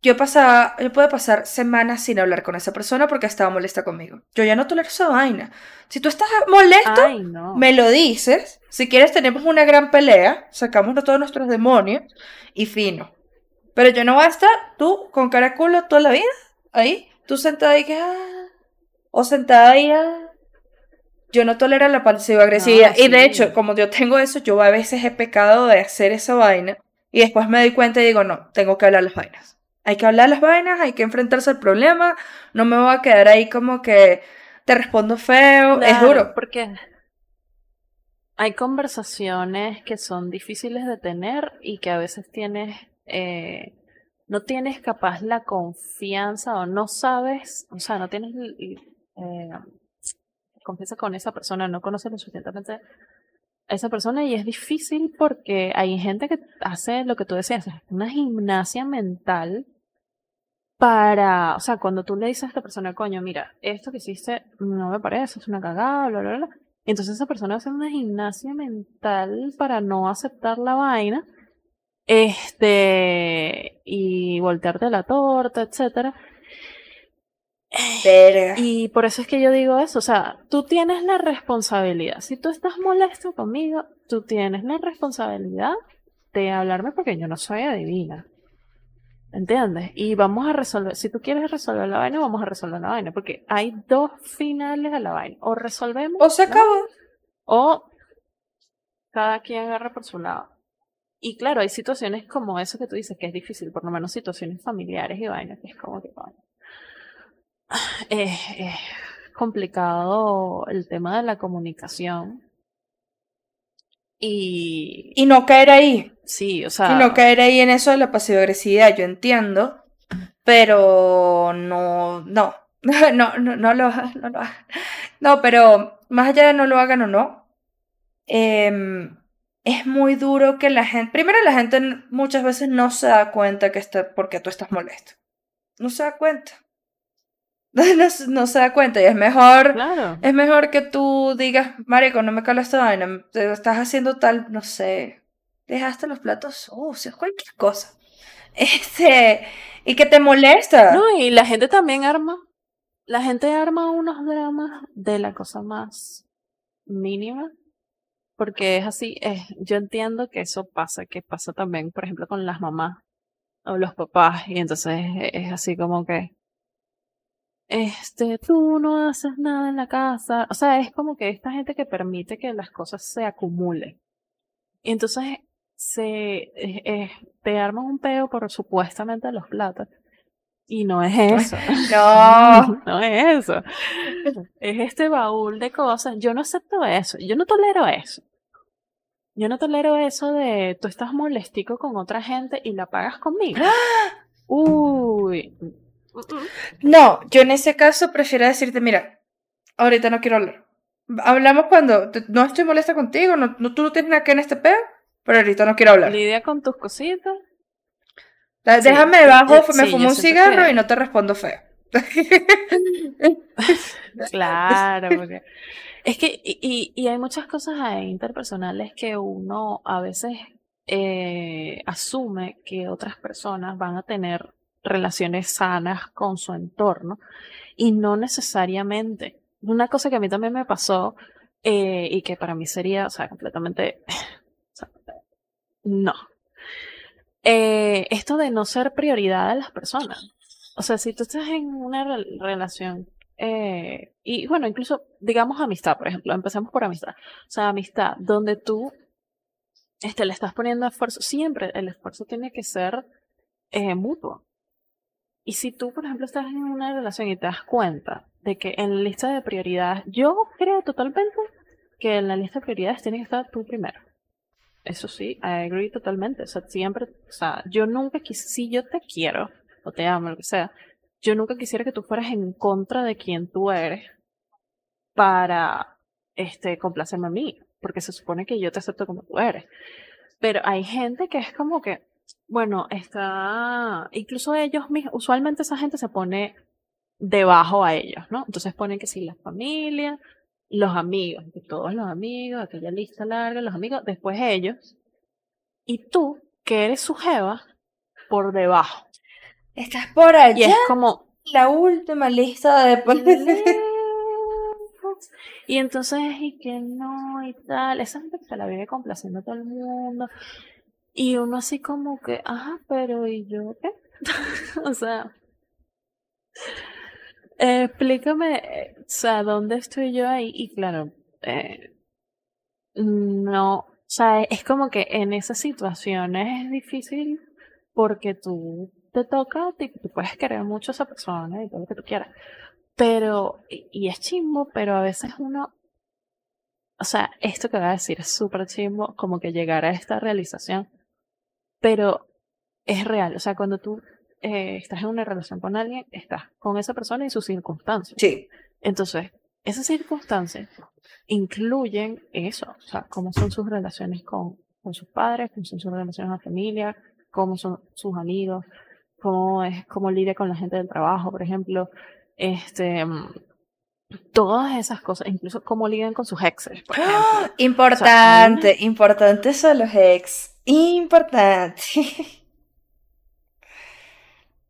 yo pasaba, yo puedo pasar semanas sin hablar con esa persona porque estaba molesta conmigo. Yo ya no tolero esa vaina. Si tú estás molesto, me lo dices. Si quieres tenemos una gran pelea, sacamos todos nuestros demonios y fino. Pero yo no voy a estar tú con cara culo toda la vida ahí, tú sentada ahí que ah, o sentada ahí ah, yo no tolero la pasiva agresividad. y de hecho, como yo tengo eso, yo a veces he pecado de hacer esa vaina. Y después me doy cuenta y digo, no, tengo que hablar las vainas. Hay que hablar las vainas, hay que enfrentarse al problema. No me voy a quedar ahí como que te respondo feo. es duro. Porque hay conversaciones que son difíciles de tener y que a veces tienes. Eh, no tienes capaz la confianza o no sabes, o sea, no tienes eh, confianza con esa persona, no conoce lo suficientemente a esa persona y es difícil porque hay gente que hace lo que tú decías, una gimnasia mental para, o sea, cuando tú le dices a esta persona, coño, mira, esto que hiciste no me parece, es una cagada, bla, bla, bla. Entonces esa persona hace una gimnasia mental para no aceptar la vaina, este, y voltearte la torta, etcétera. Y por eso es que yo digo eso, o sea, tú tienes la responsabilidad. Si tú estás molesto conmigo, tú tienes la responsabilidad de hablarme porque yo no soy adivina. ¿Entiendes? Y vamos a resolver, si tú quieres resolver la vaina, vamos a resolver la vaina, porque hay dos finales a la vaina. O resolvemos. O se acabó. O cada quien agarra por su lado. Y claro, hay situaciones como eso que tú dices que es difícil, por lo menos situaciones familiares y vainas, que es como que, es, complicado el tema de la comunicación. Y... Y no caer ahí. Sí, o sea... Y no caer ahí en eso de la pasivo-agresividad, yo entiendo, pero no, no, [LAUGHS] no, no, no lo, no, lo, no, pero más allá de no lo hagan o no, eh, es muy duro que la gente, primero la gente muchas veces no se da cuenta que está, porque tú estás molesto. No se da cuenta. [LAUGHS] no, se da cuenta y es mejor es mejor que tú digas marico no me cala esta vaina estás haciendo tal no sé dejaste los platos sucios cualquier cosa este y que te molesta. No y la gente también arma la gente arma unos dramas de la cosa más mínima porque es así es, yo entiendo que eso pasa que pasa también por ejemplo con las mamás o los papás y entonces es así como que este, tú no haces nada en la casa. O sea, es como que esta gente que permite que las cosas se acumulen. Y entonces se, eh, eh, te arman un peo por supuestamente los platos. Y no es eso. No. [LAUGHS] no es eso. Es este baúl de cosas. Yo no acepto eso. Yo no tolero eso. Yo no tolero eso de tú estás molestico con otra gente y la pagas conmigo. [GASPS] Uy. No, yo en ese caso prefiero decirte, mira, ahorita no quiero hablar. Hablamos cuando no estoy molesta contigo, no, tú no tienes nada que en este peo, pero ahorita no quiero hablar. Lidia con tus cositas. Déjame debajo, me fumo un cigarro y no te respondo feo. [LAUGHS] claro, porque es que y, y, hay muchas cosas interpersonales que uno a veces eh, asume que otras personas van a tener relaciones sanas con su entorno y no necesariamente. Una cosa que a mí también me pasó eh, y que para mí sería, o sea, completamente, no. Eh, esto de no ser prioridad de las personas. O sea, si tú estás en una relación eh, y bueno, incluso digamos amistad, por ejemplo, empecemos por amistad. O sea, amistad, donde tú este, le estás poniendo esfuerzo, siempre el esfuerzo tiene que ser mutuo. Y si tú, por ejemplo, estás en una relación y te das cuenta de que en la lista de prioridades, yo creo totalmente que en la lista de prioridades tiene que estar tú primero. Eso sí, I agree totalmente. O sea, siempre, o sea, yo nunca quise, si yo te quiero, o te amo, lo que sea, yo nunca quisiera que tú fueras en contra de quien tú eres para, este, complacerme a mí, porque se supone que yo te acepto como tú eres. Pero hay gente que es como que, bueno, está, incluso ellos mismos, usualmente esa gente se pone debajo a ellos, ¿no? Entonces ponen que sí, la familia, los amigos, todos los amigos, aquella lista larga, los amigos, después ellos, y tú, que eres su jeva, por debajo. Estás por allá. Y es como la última lista de Y entonces, y que no, y tal, esa gente que se la viene complaciendo a todo el mundo. Y uno así como que, ajá, pero ¿y yo qué? [LAUGHS] o sea, explícame, eh, o sea, ¿dónde estoy yo ahí? Y claro, eh, no, o sea, es como que en esas situaciones es difícil porque tú te toca, tú puedes querer mucho a esa persona y todo lo que tú quieras. Pero, y, es chimbo, pero a veces uno, o sea, esto que voy a decir es súper chimbo, como que llegar a esta realización pero es real. O sea, cuando tú eh, estás en una relación con alguien, estás con esa persona y sus circunstancias. Sí. Entonces, esas circunstancias incluyen eso, o sea, cómo son sus relaciones con, con sus padres, cómo son sus relaciones con la familia, cómo son sus amigos, cómo es, cómo lidia con la gente del trabajo, por ejemplo, este, todas esas cosas, incluso cómo lidian con sus exes. Por ¡Ah! Importante, importante son los ex. Importante.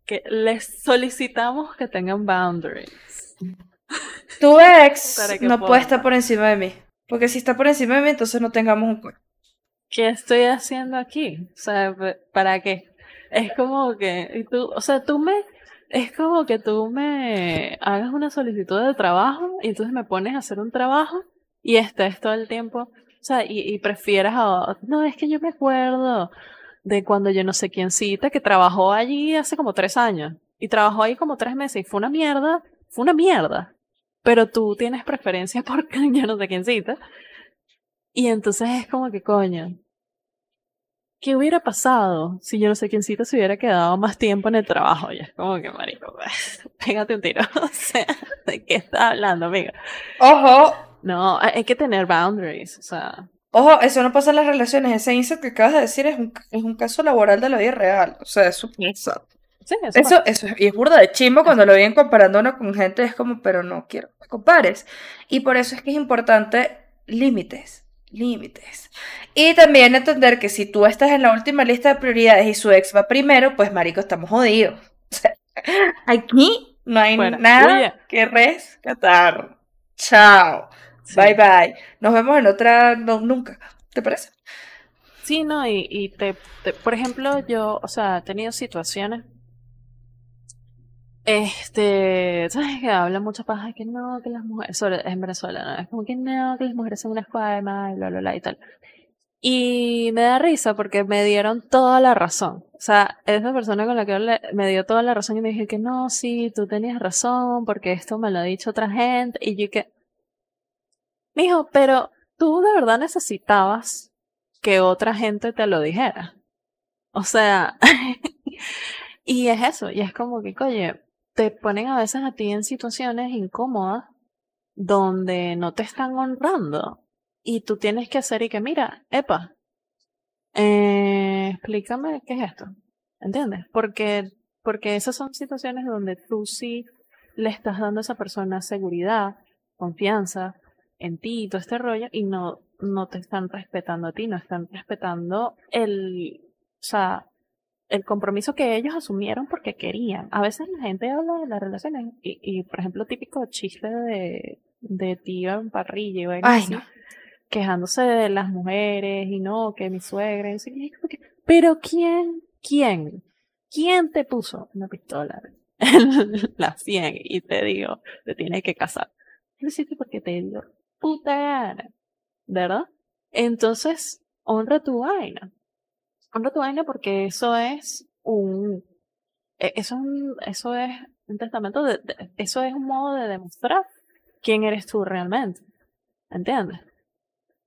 Que les solicitamos que tengan boundaries. Tu ex [LAUGHS] no puede estar por encima de mí. Porque si está por encima de mí, entonces no tengamos un ¿Qué estoy haciendo aquí? O sea, ¿para qué? Es como que, tú, o sea, tú me, es como que tú me hagas una solicitud de trabajo y entonces me pones a hacer un trabajo y estés todo el tiempo o sea, y, y prefieras a... No, es que yo me acuerdo de cuando yo no sé quién cita, que trabajó allí hace como tres años. Y trabajó ahí como tres meses y fue una mierda. Fue una mierda. Pero tú tienes preferencia [LAUGHS] por yo no sé quién cita. Y entonces es como que coño. ¿Qué hubiera pasado si yo no sé quién cita se hubiera quedado más tiempo en el trabajo? Y es como que, marico, [LAUGHS] pégate un tiro. [LAUGHS] o sea, ¿de qué estás hablando, amiga? Ojo, no, hay que tener boundaries, o sea. Ojo, eso no pasa en las relaciones. Ese insight que acabas de decir es un, es un caso laboral de la vida real. O sea, eso pasa. Sí, eso, eso, eso, y es burda de chimbo cuando lo vienen comparando uno con gente, es como, pero no quiero que compares. Y por eso es que es importante límites, límites. Y también entender que si tú estás en la última lista de prioridades y su ex va primero, pues marico, estamos jodidos. [LAUGHS] O sea, aquí no hay nada que rescatar. Chao. Bye bye. Nos vemos en otra, no, nunca. ¿Te parece? Sí, no, y, y te, por ejemplo, yo, o sea, he tenido situaciones Este, ¿sabes que habla mucha paja que no, que las mujeres, sobre, en Venezuela, ¿no? Es como que no, que las mujeres son una escuadra y bla, bla, bla y tal. Y me da risa porque me dieron toda la razón. O sea, esa persona con la que hablé me dio toda la razón y me dije que no, sí, tú tenías razón porque esto me lo ha dicho otra gente. Y yo que, mijo, pero tú de verdad necesitabas que otra gente te lo dijera. O sea, [LAUGHS] y es eso, y es como que, oye, te ponen a veces a ti en situaciones incómodas donde no te están honrando y tú tienes que hacer y que, mira, epa, eh, explícame qué es esto, ¿entiendes? Porque, porque esas son situaciones donde tú sí le estás dando a esa persona seguridad, confianza en ti y todo este rollo y no, no te están respetando a ti, no están respetando el, o sea, el compromiso que ellos asumieron porque querían. A veces la gente habla de las relaciones y, y por ejemplo, típico chiste de, de tío en parrilla y Ay, no. quejándose de las mujeres y no, que mi suegra, y así, pero ¿quién, quién, quién te puso una pistola [LAUGHS] en la sien y te digo, te tienes que casar? Lo hiciste porque te dio puta ¿verdad? Entonces, honra tu vaina. Honra tu vaina porque eso es un, e- eso es un, eso es un testamento de, eso es un modo de demostrar quién eres tú realmente. ¿Entiendes?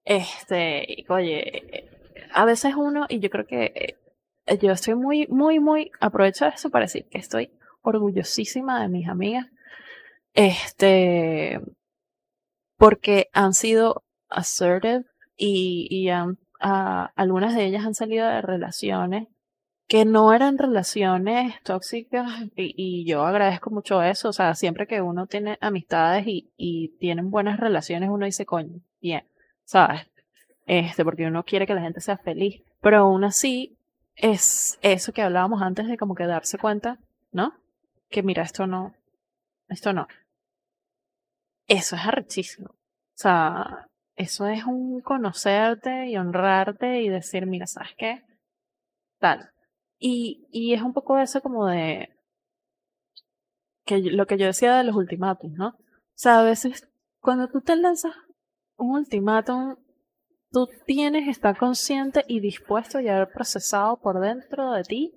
Este, oye, a veces uno, y yo creo que eh, yo estoy muy, muy, muy, aprovecho eso para decir que estoy orgullosísima de mis amigas. Este, porque han sido assertive y, y han, ah, algunas de ellas han salido de relaciones que no eran relaciones tóxicas y, y yo agradezco mucho eso. O sea, siempre que uno tiene amistades y, y tienen buenas relaciones, uno dice, coño, bien, ¿sabes? Este, porque uno quiere que la gente sea feliz. Pero aún así, es eso que hablábamos antes de como que darse cuenta, ¿no? Que mira, esto no, esto no. Eso es arrechísimo. O sea, eso es un conocerte y honrarte y decir, mira, ¿sabes qué? Tal. Y, y es un poco eso como de que lo que yo decía de los ultimátums, ¿no? O sea, a veces cuando tú te lanzas un ultimátum, tú tienes estar consciente y dispuesto y haber procesado por dentro de ti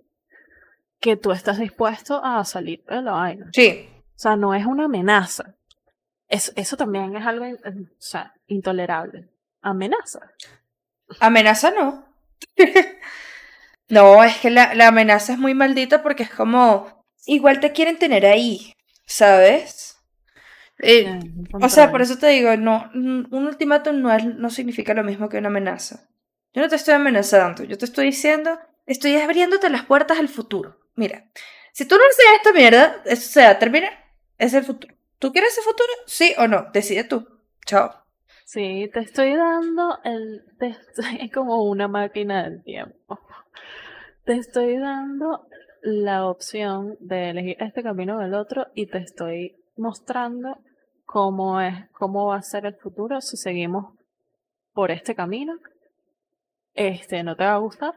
que tú estás dispuesto a salir de la vaina. Sí, O sea, no es una amenaza. Es, eso también es algo, o sea, intolerable. Amenaza. amenaza no. [LAUGHS] no, es que la, la amenaza es muy maldita porque es como, igual te quieren tener ahí, ¿sabes? Eh, o sea, por eso te digo, no, un un ultimátum no, es, no significa lo mismo que una amenaza. Yo no te estoy amenazando, yo te estoy diciendo, estoy abriéndote las puertas al futuro. Mira, si tú no haces esta mierda, eso se va a terminar, es el futuro. ¿Tú quieres ese futuro? Sí o no, decide tú. Chao. Sí, te estoy dando el, te estoy- es [LAUGHS] como una máquina del tiempo. Te estoy dando la opción de elegir este camino o el otro y te estoy mostrando cómo es, cómo va a ser el futuro si seguimos por este camino. Este no te va a gustar,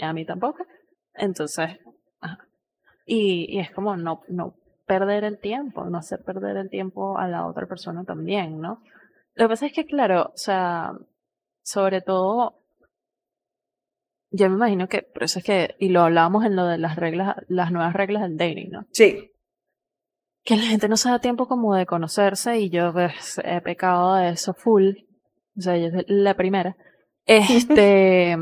a mí tampoco. Entonces. Y, y es como no, no perder el tiempo, no hacer perder el tiempo a la otra persona también, ¿no? Lo que pasa es que, claro, o sea, sobre todo, yo me imagino que, por eso es que, y lo hablábamos en lo de las reglas, las nuevas reglas del dating, ¿no? Sí. Que la gente no se da tiempo como de conocerse y yo pues, he pecado de eso full. O sea, yo soy la primera. [LAUGHS] Este,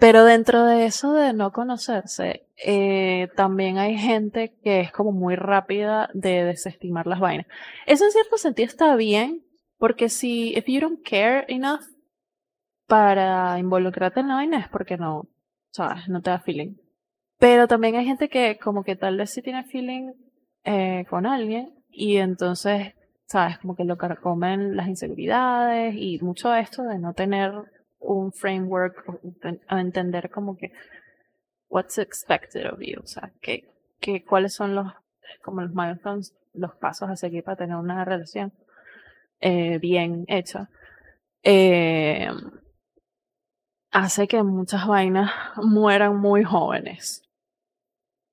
pero dentro de eso de no conocerse, eh, también hay gente que es como muy rápida de desestimar las vainas. Eso en cierto sentido está bien, porque si, if you don't care enough para involucrarte en la vaina es porque no, sabes, no te da feeling. Pero también hay gente que como que tal vez sí tiene feeling eh, con alguien y entonces, sabes, como que lo carcomen las inseguridades y mucho esto de no tener un framework o enten- o entender como que what's expected of you, o sea, que, que cuáles son los como los milestones, los pasos a seguir para tener una relación eh, bien hecha. Eh, hace que muchas vainas mueran muy jóvenes.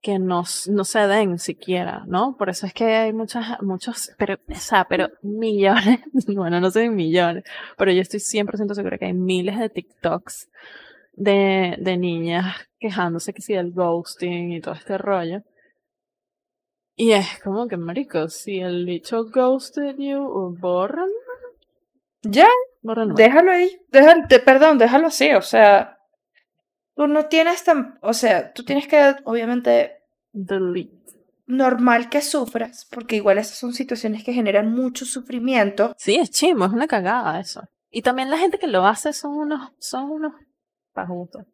Que no, no se den siquiera, ¿no? Por eso es que hay muchas, muchos, pero, o sea, pero millones, [LAUGHS] bueno, no sé millones, pero yo estoy 100% segura que hay miles de TikToks de, de niñas quejándose que sí del ghosting y todo este rollo. Y es como que, marico, si el bicho ghosted you, bórralo. Ya, Bórralo. déjalo ahí, déjalo, perdón, déjalo así, o sea, tú no tienes tan, o sea, tú tienes que, obviamente, Delete. normal que sufras, porque igual esas son situaciones que generan mucho sufrimiento. Sí, es chimo, es una cagada eso. Y también la gente que lo hace son unos, son unos pajutos.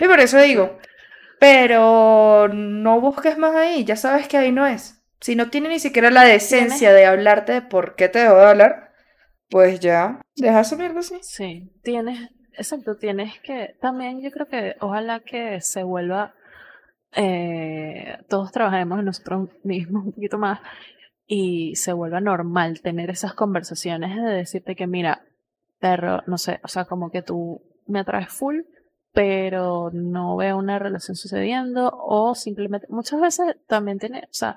Y por eso digo, pero no busques más ahí, ya sabes que ahí no es. Si no tiene ni siquiera la decencia de hablarte de por qué te debo de hablar, pues ya, deja esa mierda así. Sí, tienes, exacto, tienes que, también yo creo que ojalá que se vuelva, eh, todos trabajemos en nosotros mismos un poquito más y se vuelva normal tener esas conversaciones de decirte que mira, perro, no sé, o sea, como que tú me atraes full, pero no veo una relación sucediendo o simplemente, muchas veces también tiene, o sea,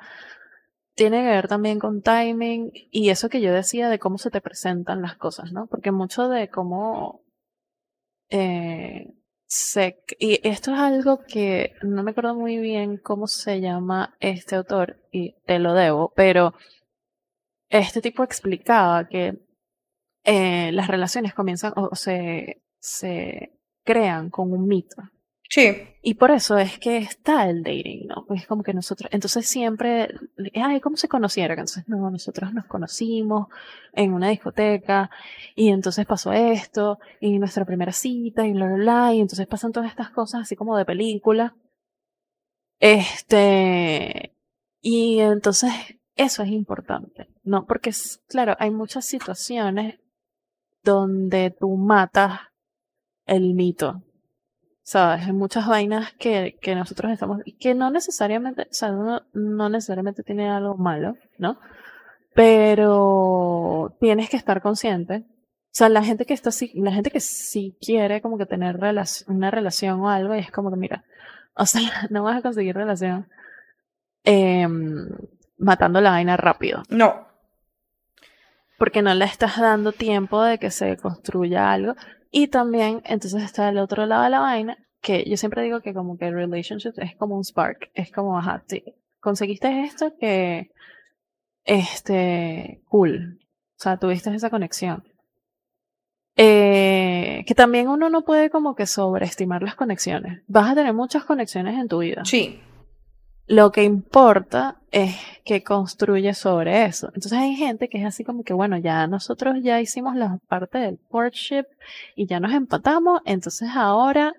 tiene que ver también con timing y eso que yo decía de cómo se te presentan las cosas, ¿no? Porque mucho de cómo eh, se... Y esto es algo que no me acuerdo muy bien cómo se llama este autor y te lo debo, pero este tipo explicaba que eh, las relaciones comienzan o se, se crean con un mito. Sí, Y por eso es que está el dating, ¿no? Es como que nosotros, entonces siempre, ay, ¿cómo se conocieron? Entonces, no, nosotros nos conocimos en una discoteca y entonces pasó esto y nuestra primera cita y bla, y entonces pasan todas estas cosas así como de película. Este, y entonces eso es importante, ¿no? Porque, claro, hay muchas situaciones donde tú matas el mito. ¿Sabes? Hay muchas vainas que, que nosotros estamos, que no necesariamente, o sea, uno no necesariamente tiene algo malo, ¿no? Pero tienes que estar consciente. O sea, la gente que está así, la gente que sí quiere como que tener relac- una relación o algo, y es como que mira, o sea, [LAUGHS] no vas a conseguir relación em, matando la vaina rápido no. porque no le estás dando tiempo de que se construya algo. Y también, entonces está el otro lado de la vaina, que yo siempre digo que como que relationship es como un spark, es como, ajá, sí, conseguiste esto que, este, cool, o sea, tuviste esa conexión. Eh, que también uno no puede como que sobreestimar las conexiones. Vas a tener muchas conexiones en tu vida. Sí, Lo que importa es que construye sobre eso. Entonces hay gente que es así como que, bueno, ya nosotros ya hicimos la parte del courtship y ya nos empatamos, entonces ahora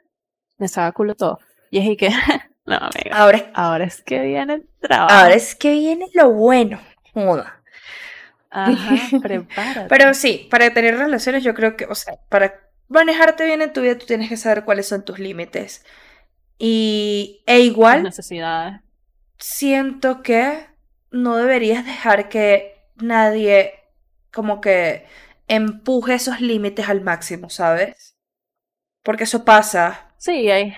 me saca culo todo. Y es y que, [LAUGHS] no, amiga, ahora, es- ahora es que viene el trabajo. ahora es que viene lo bueno. Joda. Ajá, [LAUGHS] prepárate. Pero sí, para tener relaciones yo creo que, o sea, para manejarte bien en tu vida tú tienes que saber cuáles son tus límites. Y, e Las igual necesidades. Siento que no deberías [LAUGHS] dejar que nadie como que empuje esos límites al máximo, ¿sabes? Porque eso pasa. Sí, hay,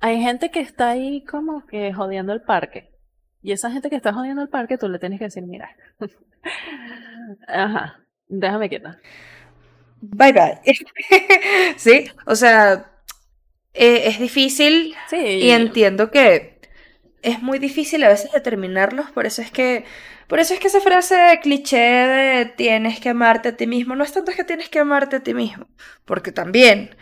hay gente que está ahí como que jodiendo el parque. Y esa gente que está jodiendo el parque, tú le tienes que decir, mira, [LAUGHS] ajá, déjame quieta. Bye bye. [LAUGHS] Sí, o sea, eh, es difícil Sí, y entiendo que es muy difícil a veces determinarlos, por eso es que, por eso es que esa frase cliché de tienes que amarte a ti mismo, no es tanto que tienes que amarte a ti mismo, porque también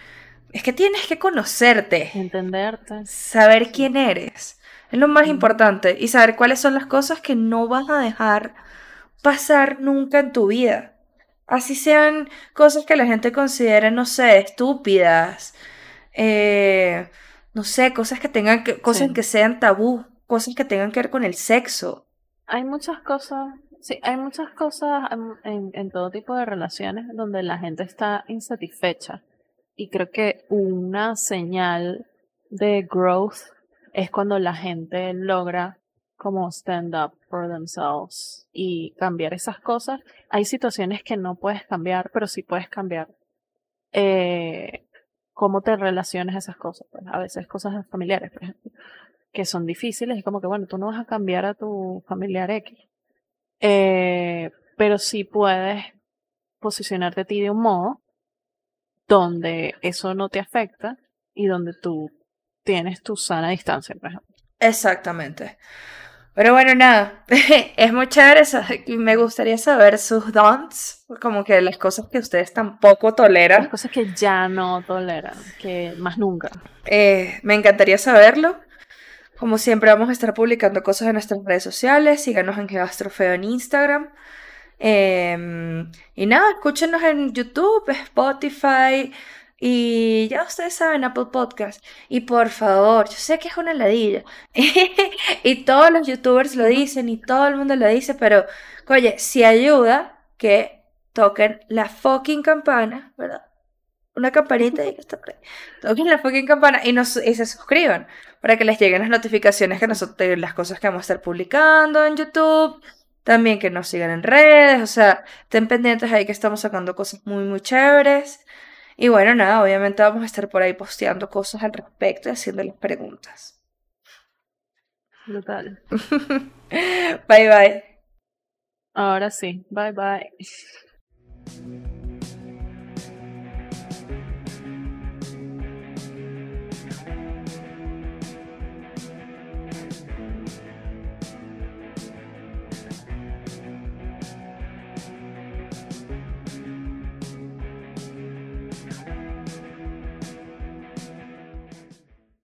es que tienes que conocerte, entenderte. saber quién eres, es lo más importante, y saber cuáles son las cosas que no vas a dejar pasar nunca en tu vida. Así sean cosas que la gente considere, no sé, estúpidas, eh, no sé, cosas que tengan que, cosas Sí. que sean tabú, cosas que tengan que ver con el sexo. Hay muchas cosas, sí, hay muchas cosas en, todo tipo de relaciones donde la gente está insatisfecha. Y creo que una señal de growth es cuando la gente logra como stand up for themselves y cambiar esas cosas. Hay situaciones que no puedes cambiar, pero sí puedes cambiar eh, cómo te relacionas a esas cosas. pues, a veces cosas familiares, por ejemplo. Que son difíciles, es como que, bueno, tú no vas a cambiar a tu familiar X. Eh, pero sí puedes posicionarte a ti de un modo donde eso no te afecta y donde tú tienes tu sana distancia, por ejemplo. Exactamente. Pero bueno, nada, [LAUGHS] es muy chévere, me gustaría saber sus don'ts, como que las cosas que ustedes tampoco toleran. Las cosas que ya no toleran, que más nunca. Eh, me encantaría saberlo. Como siempre vamos a estar publicando cosas en nuestras redes sociales, síganos en Geoastrofeo en Instagram. Em, y nada, escúchenos en YouTube, Spotify, y ya ustedes saben, Apple Podcast. Y por favor, yo sé que es una ladilla. [LAUGHS] y todos los youtubers lo dicen y todo el mundo lo dice, pero, oye, si ayuda que toquen la fucking campana, ¿verdad? Una campanita y que está por ahí. Toquen la fucking campana y, nos, y se suscriban para que les lleguen las notificaciones que nosotros, las cosas que vamos a estar publicando en YouTube. También que nos sigan en redes, o sea, estén pendientes ahí que estamos sacando cosas muy, muy chéveres. Y bueno, nada, obviamente vamos a estar por ahí posteando cosas al respecto y haciéndoles preguntas. Brutal. [LAUGHS] bye bye. Ahora sí, bye bye.